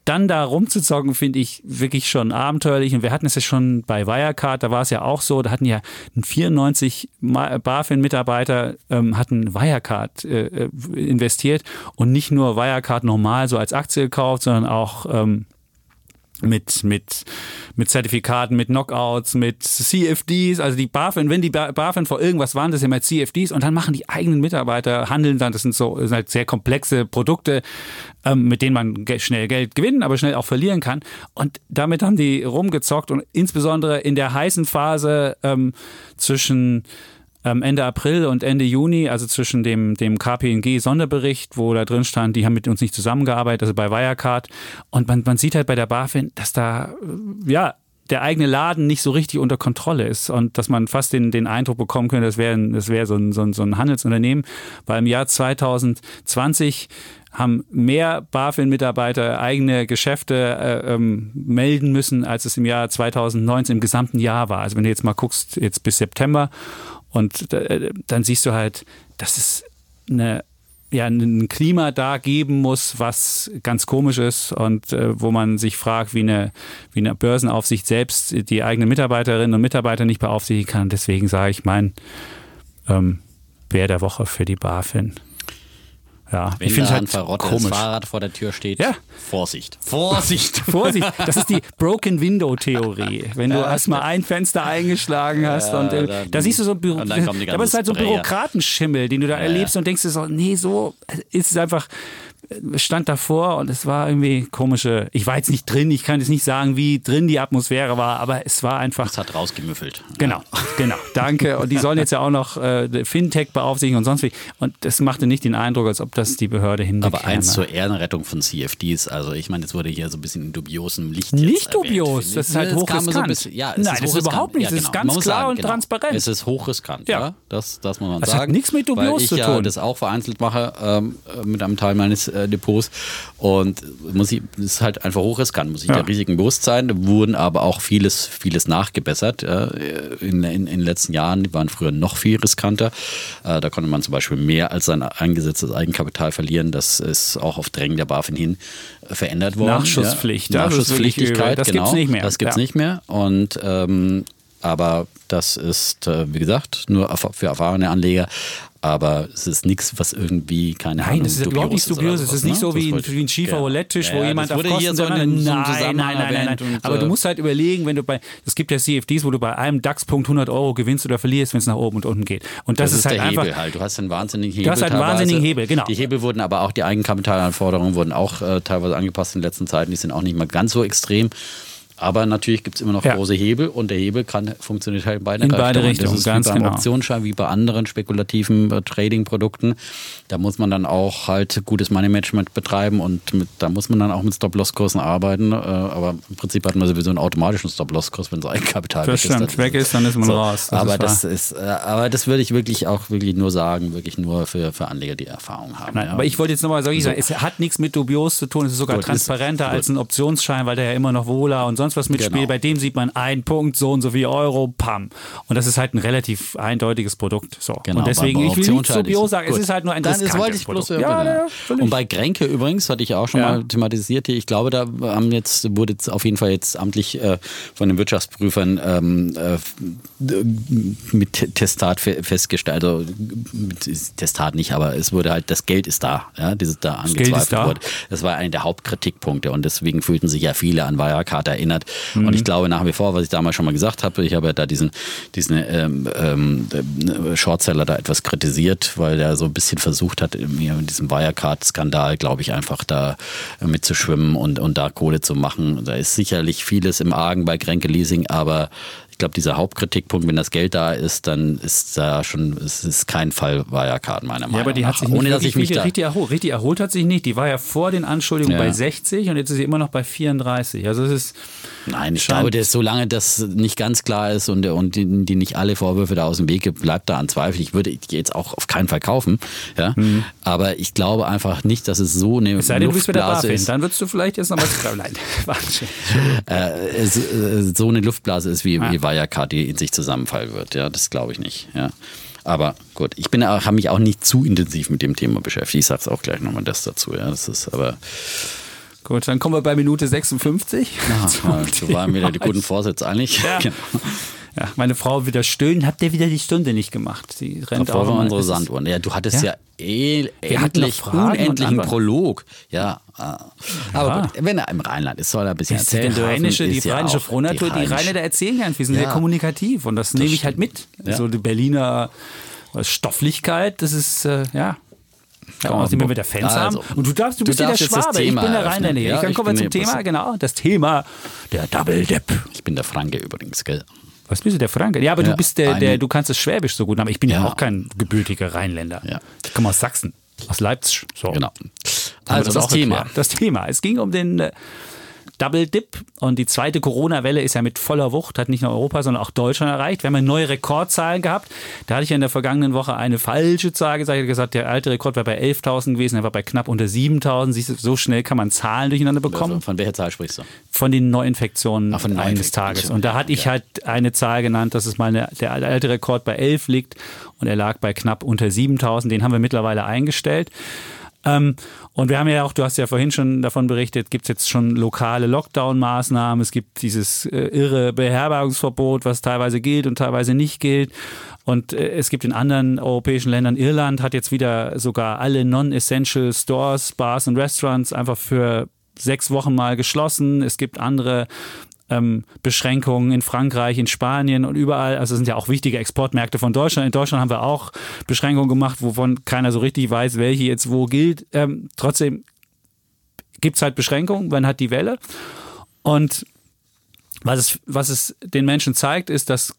dann da rumzuzocken, finde ich wirklich schon abenteuerlich. Und wir hatten es ja schon bei Wirecard, da war es ja auch so, da hatten ja 94 BaFin-Mitarbeiter ähm, hatten Wirecard äh, äh, investiert und nicht nur Wirecard normal so als Aktie gekauft, sondern auch ähm, mit, mit, mit Zertifikaten, mit Knockouts, mit CFDs, also die BaFin, wenn die BaFin vor irgendwas waren, das sind immer CFDs und dann machen die eigenen Mitarbeiter, handeln dann, das sind so das sind halt sehr komplexe Produkte, ähm, mit denen man schnell Geld gewinnen, aber schnell auch verlieren kann. Und damit haben die rumgezockt und insbesondere in der heißen Phase ähm, zwischen Ende April und Ende Juni, also zwischen dem, dem KPNG-Sonderbericht, wo da drin stand, die haben mit uns nicht zusammengearbeitet, also bei Wirecard. Und man, man sieht halt bei der BaFin, dass da, äh, ja, der eigene Laden nicht so richtig unter Kontrolle ist und dass man fast den, den Eindruck bekommen könnte, das wäre das wär so, ein, so, ein, so ein Handelsunternehmen. Weil im Jahr 2020 haben mehr BaFin-Mitarbeiter eigene Geschäfte äh, ähm, melden müssen, als es im Jahr 2019 im gesamten Jahr war. Also wenn du jetzt mal guckst, jetzt bis September und äh, dann siehst du halt, dass es eine ja, ein Klima da geben muss, was ganz komisch ist und äh, wo man sich fragt, wie eine, wie eine Börsenaufsicht selbst die eigenen Mitarbeiterinnen und Mitarbeiter nicht beaufsichtigen kann. Deswegen sage ich mein ähm, Bär der Woche für die BaFin. Ja, Wenn ich finde halt ein verrottetes Fahrrad vor der Tür steht, ja. Vorsicht. Vorsicht. Vorsicht. Das ist die Broken Window Theorie. Wenn du ja, erstmal ein Fenster eingeschlagen hast ja, und äh, da siehst du so Büro, aber es ist halt so ein Bürokratenschimmel, den du da erlebst und denkst dir so, nee, so ist es einfach stand davor und es war irgendwie komische, ich war jetzt nicht drin, ich kann jetzt nicht sagen, wie drin die Atmosphäre war, aber es war einfach. Es hat rausgemüffelt. Genau, genau, danke. Und die sollen jetzt ja auch noch äh, Fintech beaufsichtigen und sonst wie. Und das machte nicht den Eindruck, als ob das die Behörde hinbekäme. Aber eins zur Ehrenrettung von CFDs, also ich meine, das wurde hier so ein bisschen in dubiosem Licht Nicht dubios, das ist halt hochriskant. So bisschen, ja, Nein, ist das ist überhaupt nicht, ja, genau. es ist ganz klar sagen, und genau. transparent. Es ist hochriskant, ja. ja. Das, das muss man das sagen. Das hat nichts mit dubios zu tun. Ich ja das auch vereinzelt mache ähm, mit einem Teil meines Depots und muss ich, ist halt einfach hochriskant, muss ich ja. der Risiken bewusst sein. Da wurden aber auch vieles, vieles nachgebessert. In, in, in den letzten Jahren die waren früher noch viel riskanter. Äh, da konnte man zum Beispiel mehr als sein eingesetztes Eigenkapital verlieren. Das ist auch auf Drängen der BaFin hin verändert worden. Nachschusspflicht. Ja. Nachschusspflichtigkeit, das genau. gibt es nicht mehr. Das gibt es ja. nicht mehr. Und ähm, aber das ist, äh, wie gesagt, nur für erfahrene Anleger aber es ist nichts, was irgendwie keine Nein, Ahnung, es ist überhaupt nicht dubios. Es ist nicht ne? so wie ein, wie ein schiefer Roulette-Tisch, wo jemand auf Kosten... Hier so nein, nein, nein, nein, nein. Aber du musst halt überlegen, wenn du bei... Es gibt ja CFDs, wo du bei einem DAX-Punkt 100 Euro gewinnst oder verlierst, wenn es nach oben und unten geht. Und das, ist, halt der einfach... Hebel halt. Du hast einen wahnsinnigen Hebel Du hast halt einen wahnsinnigen Hebel, genau. Die Hebel wurden aber auch, die Eigenkapitalanforderungen wurden auch äh, teilweise angepasst in den letzten Zeiten. Die sind auch nicht mal ganz so extrem. Aber natürlich gibt es immer noch ja. große Hebel und der Hebel kann funktioniert halt in beide, in beide Richtungen. Das ist ganz wie beim genau. Optionsschein, wie bei anderen spekulativen äh, Trading-Produkten. Da muss man dann auch halt gutes Money-Management betreiben und mit, da muss man dann auch mit Stop-Loss-Kursen arbeiten. Äh, aber im Prinzip hat man sowieso einen automatischen Stop-Loss-Kurs, wenn so ein Kapital das weg stimmt. ist. weg ist, dann ist man so. raus. Das aber, ist das ist, äh, aber das würde ich wirklich auch wirklich nur sagen, wirklich nur für, für Anleger, die Erfahrung haben. Nein, ja. Aber ich wollte jetzt nochmal sagen, so. es hat nichts mit dubios zu tun, es ist sogar gut, transparenter ist, als ein Optionsschein, weil der ja immer noch Wohler und sonst was mitspielt. Genau. Bei dem sieht man einen Punkt, so und so viel Euro, pam. Und das ist halt ein relativ eindeutiges Produkt. So. Genau, und deswegen, ich will nicht so bio sagen, Gut. es ist halt nur ein Dann wollte ich bloß Produkt. Ja, ja, und bei Grenke übrigens, hatte ich auch schon ja. mal thematisiert, ich glaube, da haben jetzt, wurde jetzt auf jeden Fall jetzt amtlich äh, von den Wirtschaftsprüfern ähm, äh, mit Testat festgestellt, also mit Testat nicht, aber es wurde halt, das Geld ist da, ja, dieses da angezweifelt wurde. Das war einer der Hauptkritikpunkte und deswegen fühlten sich ja viele an Wirecard erinnert. Mhm. Und ich glaube nach wie vor, was ich damals schon mal gesagt habe, ich habe ja da diesen, diesen ähm, ähm, Shortseller da etwas kritisiert, weil er so ein bisschen versucht hat, in diesem Wirecard-Skandal, glaube ich, einfach da mitzuschwimmen und, und da Kohle zu machen. Da ist sicherlich vieles im Argen bei Kränke Leasing, aber ich glaube, dieser Hauptkritikpunkt, wenn das Geld da ist, dann ist da schon, es ist kein Fall Wirecard, meiner Meinung nach. Ja, aber die hat sich nicht Ohne, dass ich mich richtig, erholt. richtig erholt hat sich nicht. Die war ja vor den Anschuldigungen ja. bei 60 und jetzt ist sie immer noch bei 34. Also es ist. Nein, ich glaube, dass solange das nicht ganz klar ist und, und die, die, nicht alle Vorwürfe da aus dem Weg gibt, bleibt da an Zweifel. Ich würde die jetzt auch auf keinen Fall kaufen. Ja? Mhm. Aber ich glaube einfach nicht, dass es so eine es sei denn, Luftblase ist. Dann würdest du vielleicht jetzt nochmal. Nein, äh, es, äh, so eine Luftblase ist wie, ja. wie Wirecard, in sich zusammenfallen wird. Ja, das glaube ich nicht. Ja. Aber gut, ich bin habe mich auch nicht zu intensiv mit dem Thema beschäftigt. Ich sage es auch gleich nochmal das dazu. Ja, das ist aber. Gut, dann kommen wir bei Minute 56. Ja, so waren wieder die guten Vorsätze eigentlich. Ja. Genau. Ja, meine Frau wieder stöhnen, habt ihr wieder die Stunde nicht gemacht? Sie rennt auch immer unsere Sanduhren. Ja, du hattest ja, ja eh endlich unendlichen Prolog. Ja, ah. aber ja. gut, wenn er im Rheinland ist, soll er ein bisschen das erzählen. Die rheinische, die rheinische Frohnatur, die, die Rheine da erzählen ja, wir sind sehr kommunikativ und das, das nehme ich halt mit. So die Berliner Stofflichkeit, das ist, äh, ja, ja, außerdem, wenn wir da Fans also, haben. Und du darfst, du, du bist ja der Schwabe, ich bin der Rheinländer. Ja, ich komme zum Thema, genau, das Thema der Double Dip. Ich bin der Franke übrigens, gell? Was bist du, der Franke? Ja, aber ja, du bist der, der, du kannst das Schwäbisch so gut, aber ich bin ja, ja auch kein gebürtiger Rheinländer. Ja. Ich komme aus Sachsen, aus Leipzig. So. Genau. Also das, das Thema. Erklärt. Das Thema. Es ging um den äh, Double Dip und die zweite Corona-Welle ist ja mit voller Wucht, hat nicht nur Europa, sondern auch Deutschland erreicht. Wir haben ja neue Rekordzahlen gehabt. Da hatte ich ja in der vergangenen Woche eine falsche Zahl gesagt. Ich habe gesagt, der alte Rekord war bei 11.000 gewesen, er war bei knapp unter 7.000. Siehst du, so schnell kann man Zahlen durcheinander bekommen. Also von welcher Zahl sprichst du? Von den Neuinfektionen Ach, von eines Tages. Und da hatte ich halt eine Zahl genannt, dass es mal eine, der alte Rekord bei 11 liegt und er lag bei knapp unter 7.000. Den haben wir mittlerweile eingestellt. Ähm, und wir haben ja auch, du hast ja vorhin schon davon berichtet, gibt es jetzt schon lokale Lockdown-Maßnahmen. Es gibt dieses äh, irre Beherbergungsverbot, was teilweise gilt und teilweise nicht gilt. Und äh, es gibt in anderen europäischen Ländern, Irland hat jetzt wieder sogar alle Non-Essential Stores, Bars und Restaurants einfach für sechs Wochen mal geschlossen. Es gibt andere ähm, Beschränkungen in Frankreich, in Spanien und überall. Also sind ja auch wichtige Exportmärkte von Deutschland. In Deutschland haben wir auch Beschränkungen gemacht, wovon keiner so richtig weiß, welche jetzt wo gilt. Ähm, trotzdem gibt es halt Beschränkungen, man hat die Welle. Und was es, was es den Menschen zeigt, ist, dass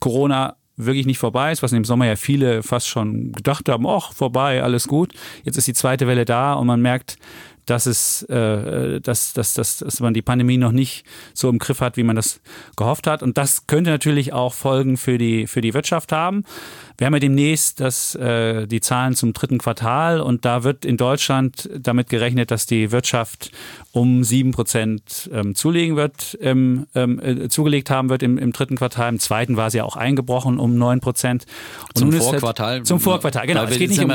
Corona wirklich nicht vorbei ist, was im Sommer ja viele fast schon gedacht haben, ach, vorbei, alles gut. Jetzt ist die zweite Welle da und man merkt, dass es, äh, dass, dass, dass, dass man die Pandemie noch nicht so im Griff hat, wie man das gehofft hat. Und das könnte natürlich auch Folgen für die, für die Wirtschaft haben. Wir haben ja demnächst das, äh, die Zahlen zum dritten Quartal und da wird in Deutschland damit gerechnet, dass die Wirtschaft um sieben Prozent ähm, zulegen wird, ähm, ähm, äh, zugelegt haben wird im, im dritten Quartal. Im zweiten war sie ja auch eingebrochen um neun Prozent. Zum Vorquartal? Halt, zum Vorquartal, genau. Es geht nicht um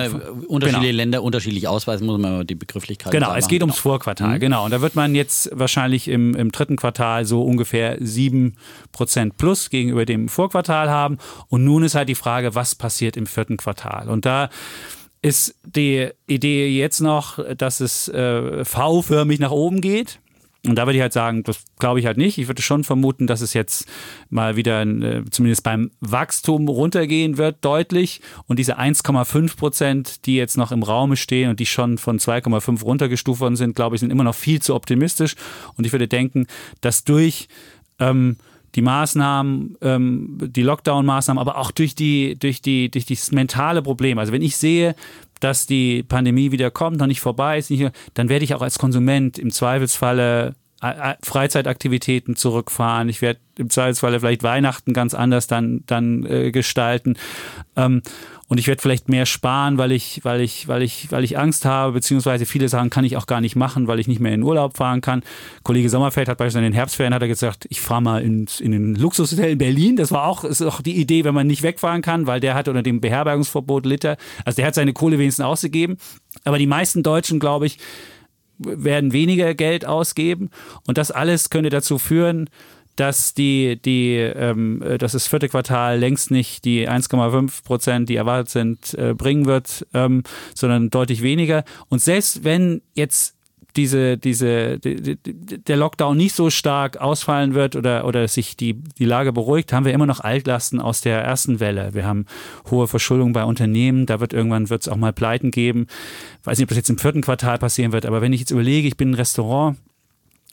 unterschiedliche genau. Länder unterschiedlich ausweisen, muss man die Begrifflichkeit Genau, es geht ums Vorquartal, mhm. genau. Und da wird man jetzt wahrscheinlich im, im dritten Quartal so ungefähr sieben Prozent plus gegenüber dem Vorquartal haben. Und nun ist halt die Frage, was passiert im vierten Quartal? Und da ist die Idee jetzt noch, dass es äh, V-förmig nach oben geht. Und da würde ich halt sagen, das glaube ich halt nicht. Ich würde schon vermuten, dass es jetzt mal wieder äh, zumindest beim Wachstum runtergehen wird, deutlich. Und diese 1,5 Prozent, die jetzt noch im Raume stehen und die schon von 2,5 runtergestuft worden sind, glaube ich, sind immer noch viel zu optimistisch. Und ich würde denken, dass durch ähm, die Maßnahmen, ähm, die Lockdown-Maßnahmen, aber auch durch die, durch die, durch das mentale Problem. Also wenn ich sehe, dass die Pandemie wieder kommt, noch nicht vorbei ist, nicht, dann werde ich auch als Konsument im Zweifelsfalle äh, äh, Freizeitaktivitäten zurückfahren. Ich werde im Zweifelsfalle vielleicht Weihnachten ganz anders dann, dann äh, gestalten. Ähm, und ich werde vielleicht mehr sparen, weil ich, weil ich, weil ich, weil ich Angst habe, beziehungsweise viele Sachen kann ich auch gar nicht machen, weil ich nicht mehr in Urlaub fahren kann. Kollege Sommerfeld hat beispielsweise in den Herbstferien hat er gesagt, ich fahre mal ins, in den Luxushotel in Berlin. Das war auch, ist auch die Idee, wenn man nicht wegfahren kann, weil der hat unter dem Beherbergungsverbot Liter, also der hat seine Kohle wenigstens ausgegeben. Aber die meisten Deutschen, glaube ich, werden weniger Geld ausgeben. Und das alles könnte dazu führen, dass die, die, ähm, dass das vierte Quartal längst nicht die 1,5 Prozent, die erwartet sind, äh, bringen wird, ähm, sondern deutlich weniger. Und selbst wenn jetzt diese, diese, die, der Lockdown nicht so stark ausfallen wird oder, oder sich die, die Lage beruhigt, haben wir immer noch Altlasten aus der ersten Welle. Wir haben hohe Verschuldung bei Unternehmen, da wird irgendwann wird auch mal Pleiten geben. Ich weiß nicht, ob das jetzt im vierten Quartal passieren wird, aber wenn ich jetzt überlege, ich bin ein Restaurant,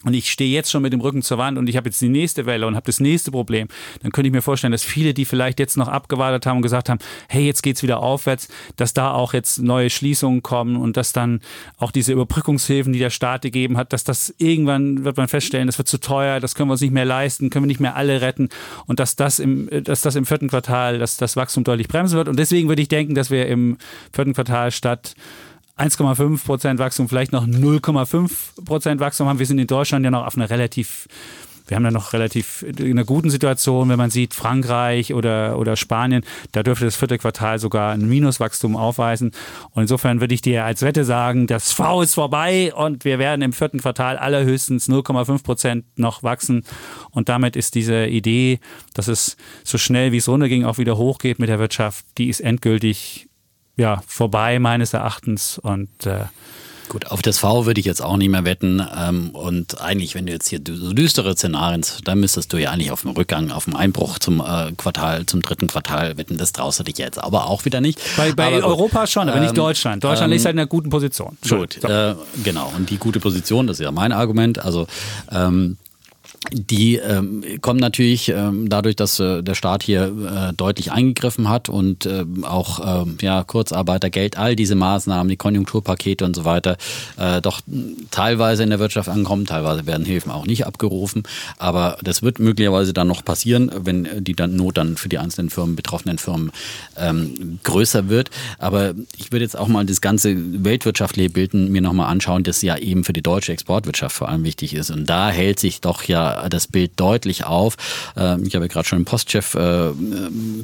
und ich stehe jetzt schon mit dem Rücken zur Wand und ich habe jetzt die nächste Welle und habe das nächste Problem, dann könnte ich mir vorstellen, dass viele, die vielleicht jetzt noch abgewartet haben und gesagt haben, hey, jetzt geht's wieder aufwärts, dass da auch jetzt neue Schließungen kommen und dass dann auch diese Überbrückungshilfen, die der Staat gegeben hat, dass das irgendwann wird man feststellen, das wird zu teuer, das können wir uns nicht mehr leisten, können wir nicht mehr alle retten und dass das im, dass das im vierten Quartal, dass das Wachstum deutlich bremsen wird. Und deswegen würde ich denken, dass wir im vierten Quartal statt 1,5 Prozent Wachstum, vielleicht noch 0,5 Prozent Wachstum haben. Wir sind in Deutschland ja noch auf einer relativ wir haben da noch relativ in einer guten Situation, wenn man sieht, Frankreich oder, oder Spanien, da dürfte das vierte Quartal sogar ein Minuswachstum aufweisen. Und insofern würde ich dir als Wette sagen, das V ist vorbei und wir werden im vierten Quartal allerhöchstens 0,5 Prozent noch wachsen. Und damit ist diese Idee, dass es so schnell wie es runterging auch wieder hochgeht mit der Wirtschaft, die ist endgültig ja, vorbei meines Erachtens und äh, Gut, auf das V würde ich jetzt auch nicht mehr wetten. Ähm, und eigentlich, wenn du jetzt hier so düstere Szenarien, dann müsstest du ja eigentlich auf dem Rückgang, auf dem Einbruch zum äh, Quartal, zum dritten Quartal wetten. Das traust du dich jetzt aber auch wieder nicht. Bei, bei aber Europa schon, aber ähm, nicht Deutschland. Deutschland ähm, ist halt in einer guten Position. Gut, so. äh, genau. Und die gute Position, das ist ja mein Argument. Also ähm, die ähm, kommen natürlich ähm, dadurch, dass äh, der Staat hier äh, deutlich eingegriffen hat und äh, auch äh, ja, Kurzarbeitergeld, all diese Maßnahmen, die Konjunkturpakete und so weiter, äh, doch teilweise in der Wirtschaft ankommen, teilweise werden Hilfen auch nicht abgerufen. Aber das wird möglicherweise dann noch passieren, wenn die dann Not dann für die einzelnen Firmen, betroffenen Firmen ähm, größer wird. Aber ich würde jetzt auch mal das ganze weltwirtschaftliche Bild mir nochmal anschauen, das ja eben für die deutsche Exportwirtschaft vor allem wichtig ist. Und da hält sich doch ja das Bild deutlich auf. Ähm, ich habe gerade schon den Postchef äh,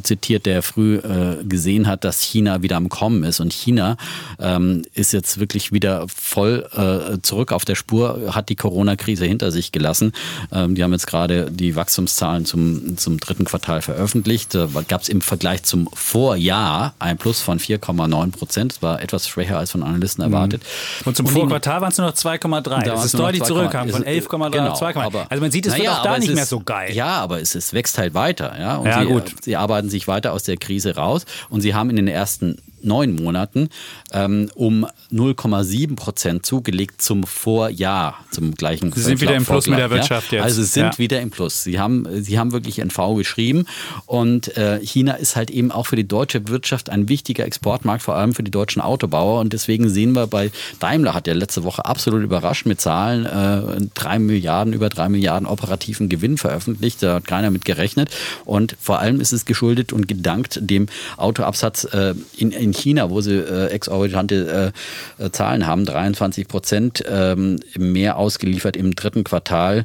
zitiert, der früh äh, gesehen hat, dass China wieder am Kommen ist. Und China ähm, ist jetzt wirklich wieder voll äh, zurück auf der Spur, hat die Corona-Krise hinter sich gelassen. Ähm, die haben jetzt gerade die Wachstumszahlen zum, zum dritten Quartal veröffentlicht. Da gab es im Vergleich zum Vorjahr ein Plus von 4,9 Prozent. Das war etwas schwächer als von Analysten mhm. erwartet. Und zum Vorquartal waren es nur noch 2,3. Das ist deutlich zurückgekommen von 11,3 genau, auf 2,3. Also man sieht, es naja, wird auch da nicht ist, mehr so geil. Ja, aber es, es wächst halt weiter. Ja, und ja, sie, gut. sie arbeiten sich weiter aus der Krise raus und sie haben in den ersten neun Monaten ähm, um 0,7 Prozent zugelegt zum Vorjahr, zum gleichen Sie sind wieder im Plus mit der Wirtschaft ja. jetzt. Also sind ja. wieder im Plus. Sie haben, sie haben wirklich NV geschrieben und äh, China ist halt eben auch für die deutsche Wirtschaft ein wichtiger Exportmarkt, vor allem für die deutschen Autobauer und deswegen sehen wir bei Daimler hat ja letzte Woche absolut überrascht mit Zahlen, äh, drei Milliarden, über drei Milliarden operativen Gewinn veröffentlicht, da hat keiner mit gerechnet und vor allem ist es geschuldet und gedankt dem Autoabsatz äh, in, in China, wo sie äh, exorbitante äh, Zahlen haben, 23 Prozent ähm, mehr ausgeliefert im dritten Quartal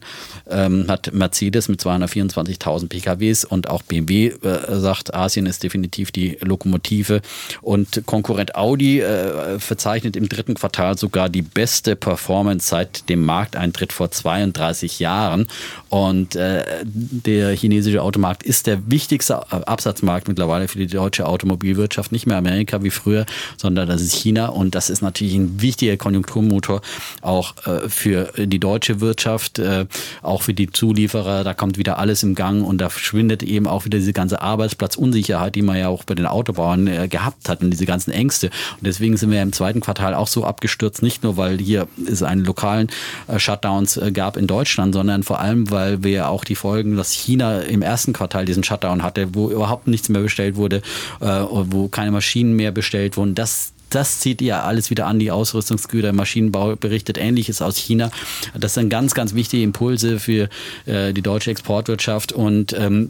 ähm, hat Mercedes mit 224.000 PKWs und auch BMW äh, sagt, Asien ist definitiv die Lokomotive. Und Konkurrent Audi äh, verzeichnet im dritten Quartal sogar die beste Performance seit dem Markteintritt vor 32 Jahren. Und äh, der chinesische Automarkt ist der wichtigste Absatzmarkt mittlerweile für die deutsche Automobilwirtschaft, nicht mehr Amerika wie früher, sondern das ist China. Und das ist natürlich ein wichtiger Konjunkturmotor auch äh, für die deutsche Wirtschaft, äh, auch für die Zulieferer. Da kommt wieder alles im Gang und da verschwindet eben auch wieder diese ganze Arbeitsplatzunsicherheit, die man ja auch bei den Autobauern äh, gehabt hat und diese ganzen Ängste. Und deswegen sind wir im zweiten Quartal auch so abgestürzt, nicht nur, weil hier es einen lokalen äh, Shutdowns äh, gab in Deutschland, sondern vor allem, weil wir auch die Folgen, dass China im ersten Quartal diesen Shutdown hatte, wo überhaupt nichts mehr bestellt wurde, äh, wo keine Maschinen mehr bestellt wurden, das das zieht ja alles wieder an, die Ausrüstungsgüter, Maschinenbau berichtet Ähnliches aus China. Das sind ganz, ganz wichtige Impulse für äh, die deutsche Exportwirtschaft. Und ähm,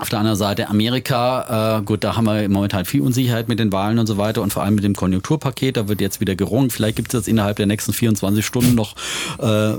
auf der anderen Seite Amerika, äh, gut, da haben wir momentan viel Unsicherheit mit den Wahlen und so weiter und vor allem mit dem Konjunkturpaket, da wird jetzt wieder gerungen. Vielleicht gibt es jetzt innerhalb der nächsten 24 Stunden noch äh,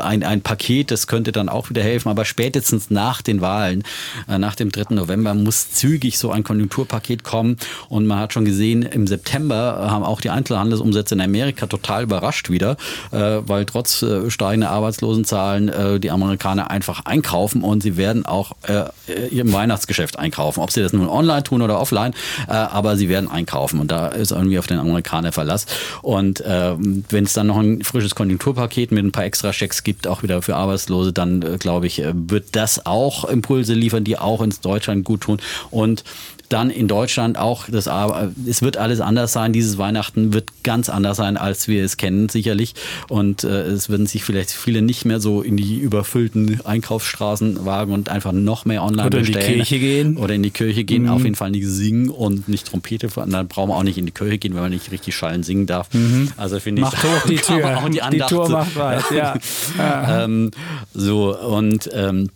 ein, ein Paket, das könnte dann auch wieder helfen. Aber spätestens nach den Wahlen, äh, nach dem 3. November, muss zügig so ein Konjunkturpaket kommen. Und man hat schon gesehen, im September haben auch die Einzelhandelsumsätze in Amerika total überrascht wieder, äh, weil trotz äh, steigender Arbeitslosenzahlen äh, die Amerikaner einfach einkaufen und sie werden auch äh, äh, ihrem Weihnachtsgeschäft einkaufen. Ob sie das nun online tun oder offline, äh, aber sie werden einkaufen und da ist irgendwie auf den Amerikaner Verlass. Und äh, wenn es dann noch ein frisches Konjunkturpaket mit ein paar extra Schecks gibt, auch wieder für Arbeitslose, dann äh, glaube ich, äh, wird das auch Impulse liefern, die auch ins Deutschland gut tun. Und dann in Deutschland auch das es wird alles anders sein. Dieses Weihnachten wird ganz anders sein, als wir es kennen, sicherlich. Und äh, es werden sich vielleicht viele nicht mehr so in die überfüllten Einkaufsstraßen wagen und einfach noch mehr online oder bestellen. Oder in die Kirche gehen. Oder in die Kirche gehen. Mhm. Auf jeden Fall nicht singen und nicht Trompete. Dann brauchen wir auch nicht in die Kirche gehen, wenn man nicht richtig schallen singen darf. Mhm. Also finde ich. Macht hoch die Tür. Auch die, die Tour macht weit, ja. ähm, so und ähm,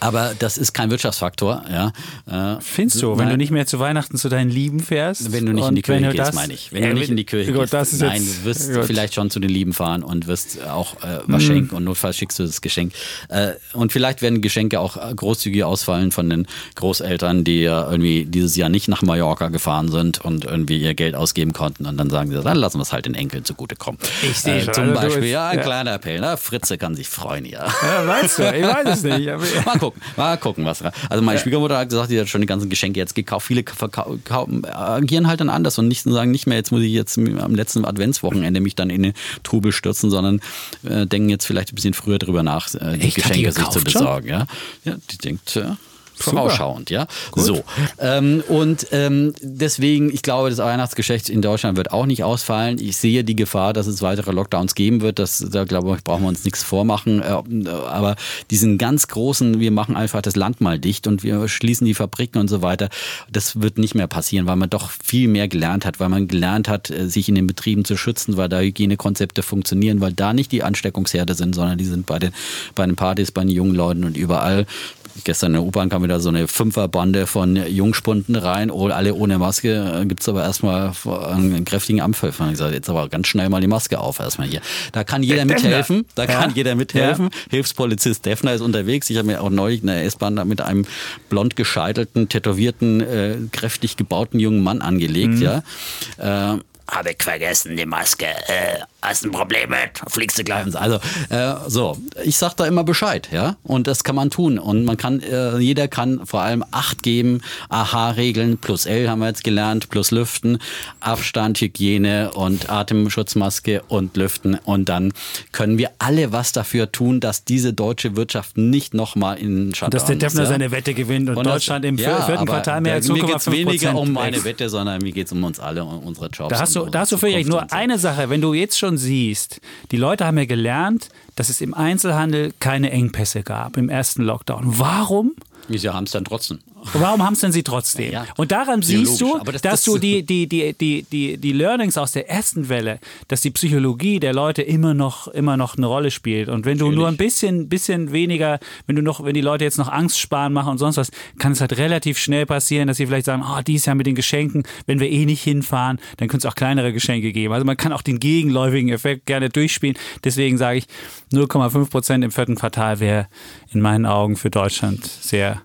aber das ist kein Wirtschaftsfaktor. Ja. Äh, Findest du, wenn du nicht mehr zu Weihnachten zu deinen Lieben fährst? Wenn du nicht in die Kirche gehst, meine ich. Wenn ja, du nicht in die Kirche Gott, gehst, nein, jetzt, du wirst Gott. vielleicht schon zu den Lieben fahren und wirst auch äh, was mhm. schenken und notfalls schickst du das Geschenk. Äh, und vielleicht werden Geschenke auch großzügig ausfallen von den Großeltern, die ja irgendwie dieses Jahr nicht nach Mallorca gefahren sind und irgendwie ihr Geld ausgeben konnten und dann sagen sie, dann lassen wir es halt den Enkeln zugutekommen. Ich sehe äh, schon. Zum also Beispiel, ja, ein ja. kleiner Appell. Ne? Fritze kann sich freuen, ja. ja weißt du, ich weiß es nicht. mal gucken, mal gucken was. Also meine ja. Schwiegermutter hat gesagt, die hat schon die ganzen Geschenke jetzt gekauft. Viele agieren halt dann anders und nicht sagen nicht mehr, jetzt muss ich jetzt am letzten Adventswochenende mich dann in den Trubel stürzen, sondern äh, denken jetzt vielleicht ein bisschen früher drüber nach, äh, die Echt? Geschenke die sich zu besorgen. Ja? ja, die denkt, ja. Vorausschauend, ja. Gut. So. Ähm, und ähm, deswegen, ich glaube, das Weihnachtsgeschäft in Deutschland wird auch nicht ausfallen. Ich sehe die Gefahr, dass es weitere Lockdowns geben wird. Das, da glaube ich, brauchen wir uns nichts vormachen. Äh, aber diesen ganz großen, wir machen einfach das Land mal dicht und wir schließen die Fabriken und so weiter, das wird nicht mehr passieren, weil man doch viel mehr gelernt hat, weil man gelernt hat, äh, sich in den Betrieben zu schützen, weil da Hygienekonzepte funktionieren, weil da nicht die Ansteckungsherde sind, sondern die sind bei den, bei den Partys, bei den jungen Leuten und überall gestern in der U-Bahn kam wieder so eine Fünferbande von Jungspunden rein, alle ohne Maske. Gibt es aber erstmal einen kräftigen Ampfiff. Und ich gesagt, jetzt aber ganz schnell mal die Maske auf erstmal hier. Da kann jeder der mithelfen. Da ja. kann jeder mithelfen. Ja. Hilfspolizist Defner ist unterwegs. Ich habe mir auch neulich in der S-Bahn mit einem blond gescheitelten, tätowierten, äh, kräftig gebauten jungen Mann angelegt. Mhm. Ja. Äh, habe ich vergessen, die Maske. Äh, hast ein Problem mit, fliegst du gleich. Also, äh, so, ich sag da immer Bescheid, ja, und das kann man tun. Und man kann, äh, jeder kann vor allem Acht geben, AHA-Regeln, plus L haben wir jetzt gelernt, plus Lüften, Abstand, Hygiene und Atemschutzmaske und Lüften. Und dann können wir alle was dafür tun, dass diese deutsche Wirtschaft nicht nochmal in Shutdown Dass der Defner ja? seine Wette gewinnt und, und Deutschland das, im ja, vierten Quartal mehr als 2,5 Mir geht es weniger um meine Wette, sondern mir geht es um uns alle und unsere Jobs. Da hast du, da hast du völlig nur eine Sache, wenn du jetzt schon siehst, die Leute haben ja gelernt, dass es im Einzelhandel keine Engpässe gab im ersten Lockdown. Warum? Sie haben es dann trotzdem. Warum haben es denn sie trotzdem? Ja, und daran siehst du, das, dass das du die, die, die, die, die, die Learnings aus der ersten Welle, dass die Psychologie der Leute immer noch, immer noch eine Rolle spielt. Und wenn du Natürlich. nur ein bisschen, bisschen weniger, wenn du noch, wenn die Leute jetzt noch Angst sparen machen und sonst was, kann es halt relativ schnell passieren, dass sie vielleicht sagen, oh, dies Jahr mit den Geschenken, wenn wir eh nicht hinfahren, dann könnte es auch kleinere Geschenke geben. Also man kann auch den gegenläufigen Effekt gerne durchspielen. Deswegen sage ich, 0,5 Prozent im vierten Quartal wäre in meinen Augen für Deutschland sehr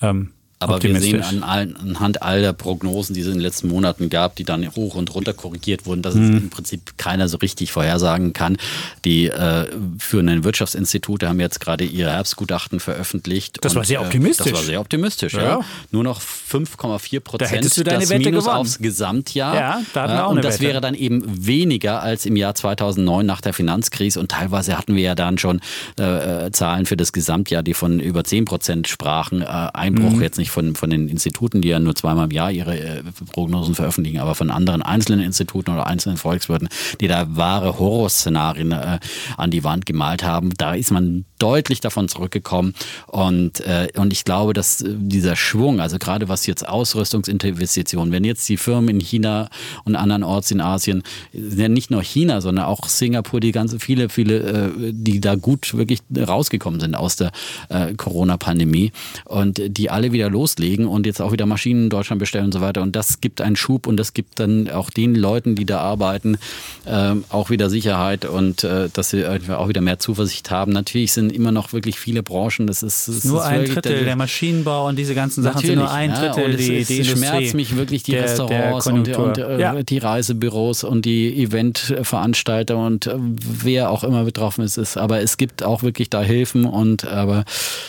ähm, aber wir sehen an allen, anhand all der Prognosen, die es in den letzten Monaten gab, die dann hoch und runter korrigiert wurden, dass mhm. es im Prinzip keiner so richtig vorhersagen kann. Die äh, führenden Wirtschaftsinstitute haben jetzt gerade ihr Herbstgutachten veröffentlicht. Das und, war sehr optimistisch. Äh, das war sehr optimistisch, ja. ja. Nur noch 5,4 Prozent da das Wette Minus gewonnen. aufs Gesamtjahr. Ja, da hatten wir auch Und das Wette. wäre dann eben weniger als im Jahr 2009 nach der Finanzkrise. Und teilweise hatten wir ja dann schon äh, äh Zahlen für das Gesamtjahr, die von über 10 Prozent sprachen. Äh, Einbruch mhm. jetzt nicht von, von den Instituten, die ja nur zweimal im Jahr ihre äh, Prognosen veröffentlichen, aber von anderen einzelnen Instituten oder einzelnen Volkswirten, die da wahre Horrorszenarien äh, an die Wand gemalt haben. Da ist man deutlich davon zurückgekommen. Und, äh, und ich glaube, dass äh, dieser Schwung, also gerade was jetzt Ausrüstungsinvestitionen, wenn jetzt die Firmen in China und andernorts in Asien, ja nicht nur China, sondern auch Singapur, die ganze viele, viele, äh, die da gut wirklich rausgekommen sind aus der äh, Corona-Pandemie und die alle wieder loslegen und jetzt auch wieder Maschinen in Deutschland bestellen und so weiter. Und das gibt einen Schub und das gibt dann auch den Leuten, die da arbeiten, äh, auch wieder Sicherheit und äh, dass sie auch wieder mehr Zuversicht haben. Natürlich sind immer noch wirklich viele Branchen. Das ist, das nur ist ein Drittel. Der, der, Maschinenbau und diese ganzen Sachen sind nur ein Drittel. Ja, und die, es, die es schmerzt mich wirklich die der, Restaurants der und, und äh, ja. die Reisebüros und die Eventveranstalter und äh, wer auch immer betroffen ist, ist. Aber es gibt auch wirklich da Hilfen und aber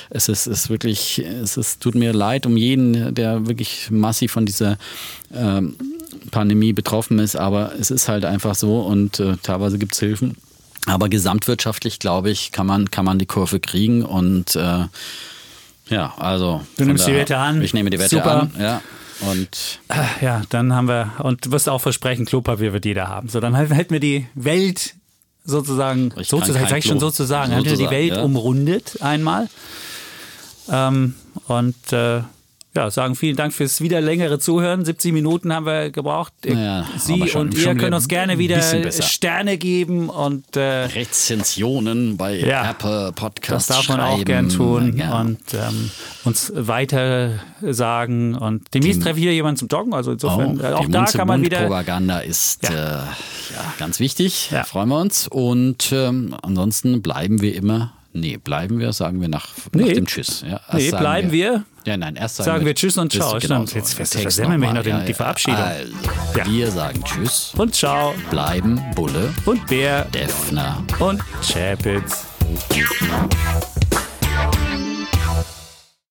es ist, ist wirklich, es ist, tut mir leid um jeden, der wirklich massiv von dieser ähm, Pandemie betroffen ist, aber es ist halt einfach so und äh, teilweise gibt es Hilfen. Aber gesamtwirtschaftlich, glaube ich, kann man, kann man die Kurve kriegen und äh, ja, also. Du nimmst daher, die Wette an. Ich nehme die Wette Super. an, ja. Und ja, dann haben wir, und du wirst auch versprechen, Klopapier wird jeder haben. So, dann hätten wir die Welt sozusagen, ich sozusagen, sag ich schon sozusagen, sozusagen hätten wir die Welt ja. umrundet einmal. Ähm, und äh, ja, sagen vielen Dank fürs wieder längere Zuhören. 70 Minuten haben wir gebraucht. Ja, Sie schon, und ihr können uns gerne wieder Sterne geben und äh, Rezensionen bei ja, Apple Podcasts. Das darf man schreiben. auch gern tun ja. und ähm, uns weiter sagen. Und demnächst treffe ich hier jemanden zum Joggen. Also insofern, oh, äh, auch da kann man wieder. Propaganda ist ja. Äh, ganz wichtig. Freuen wir uns. Und ähm, ansonsten bleiben wir immer Nee, bleiben wir, sagen wir nach, nee. nach dem Tschüss. Ja, nee, bleiben wir. wir. Ja, nein, erst sagen, sagen wir, wir Tschüss und Ciao. Genau so. Jetzt, jetzt versemmeln wir noch den, ja, die Verabschiedung. Also, ja. Wir sagen Tschüss. Und Ciao. Bleiben Bulle. Und Bär. Defner. Und Chapitz.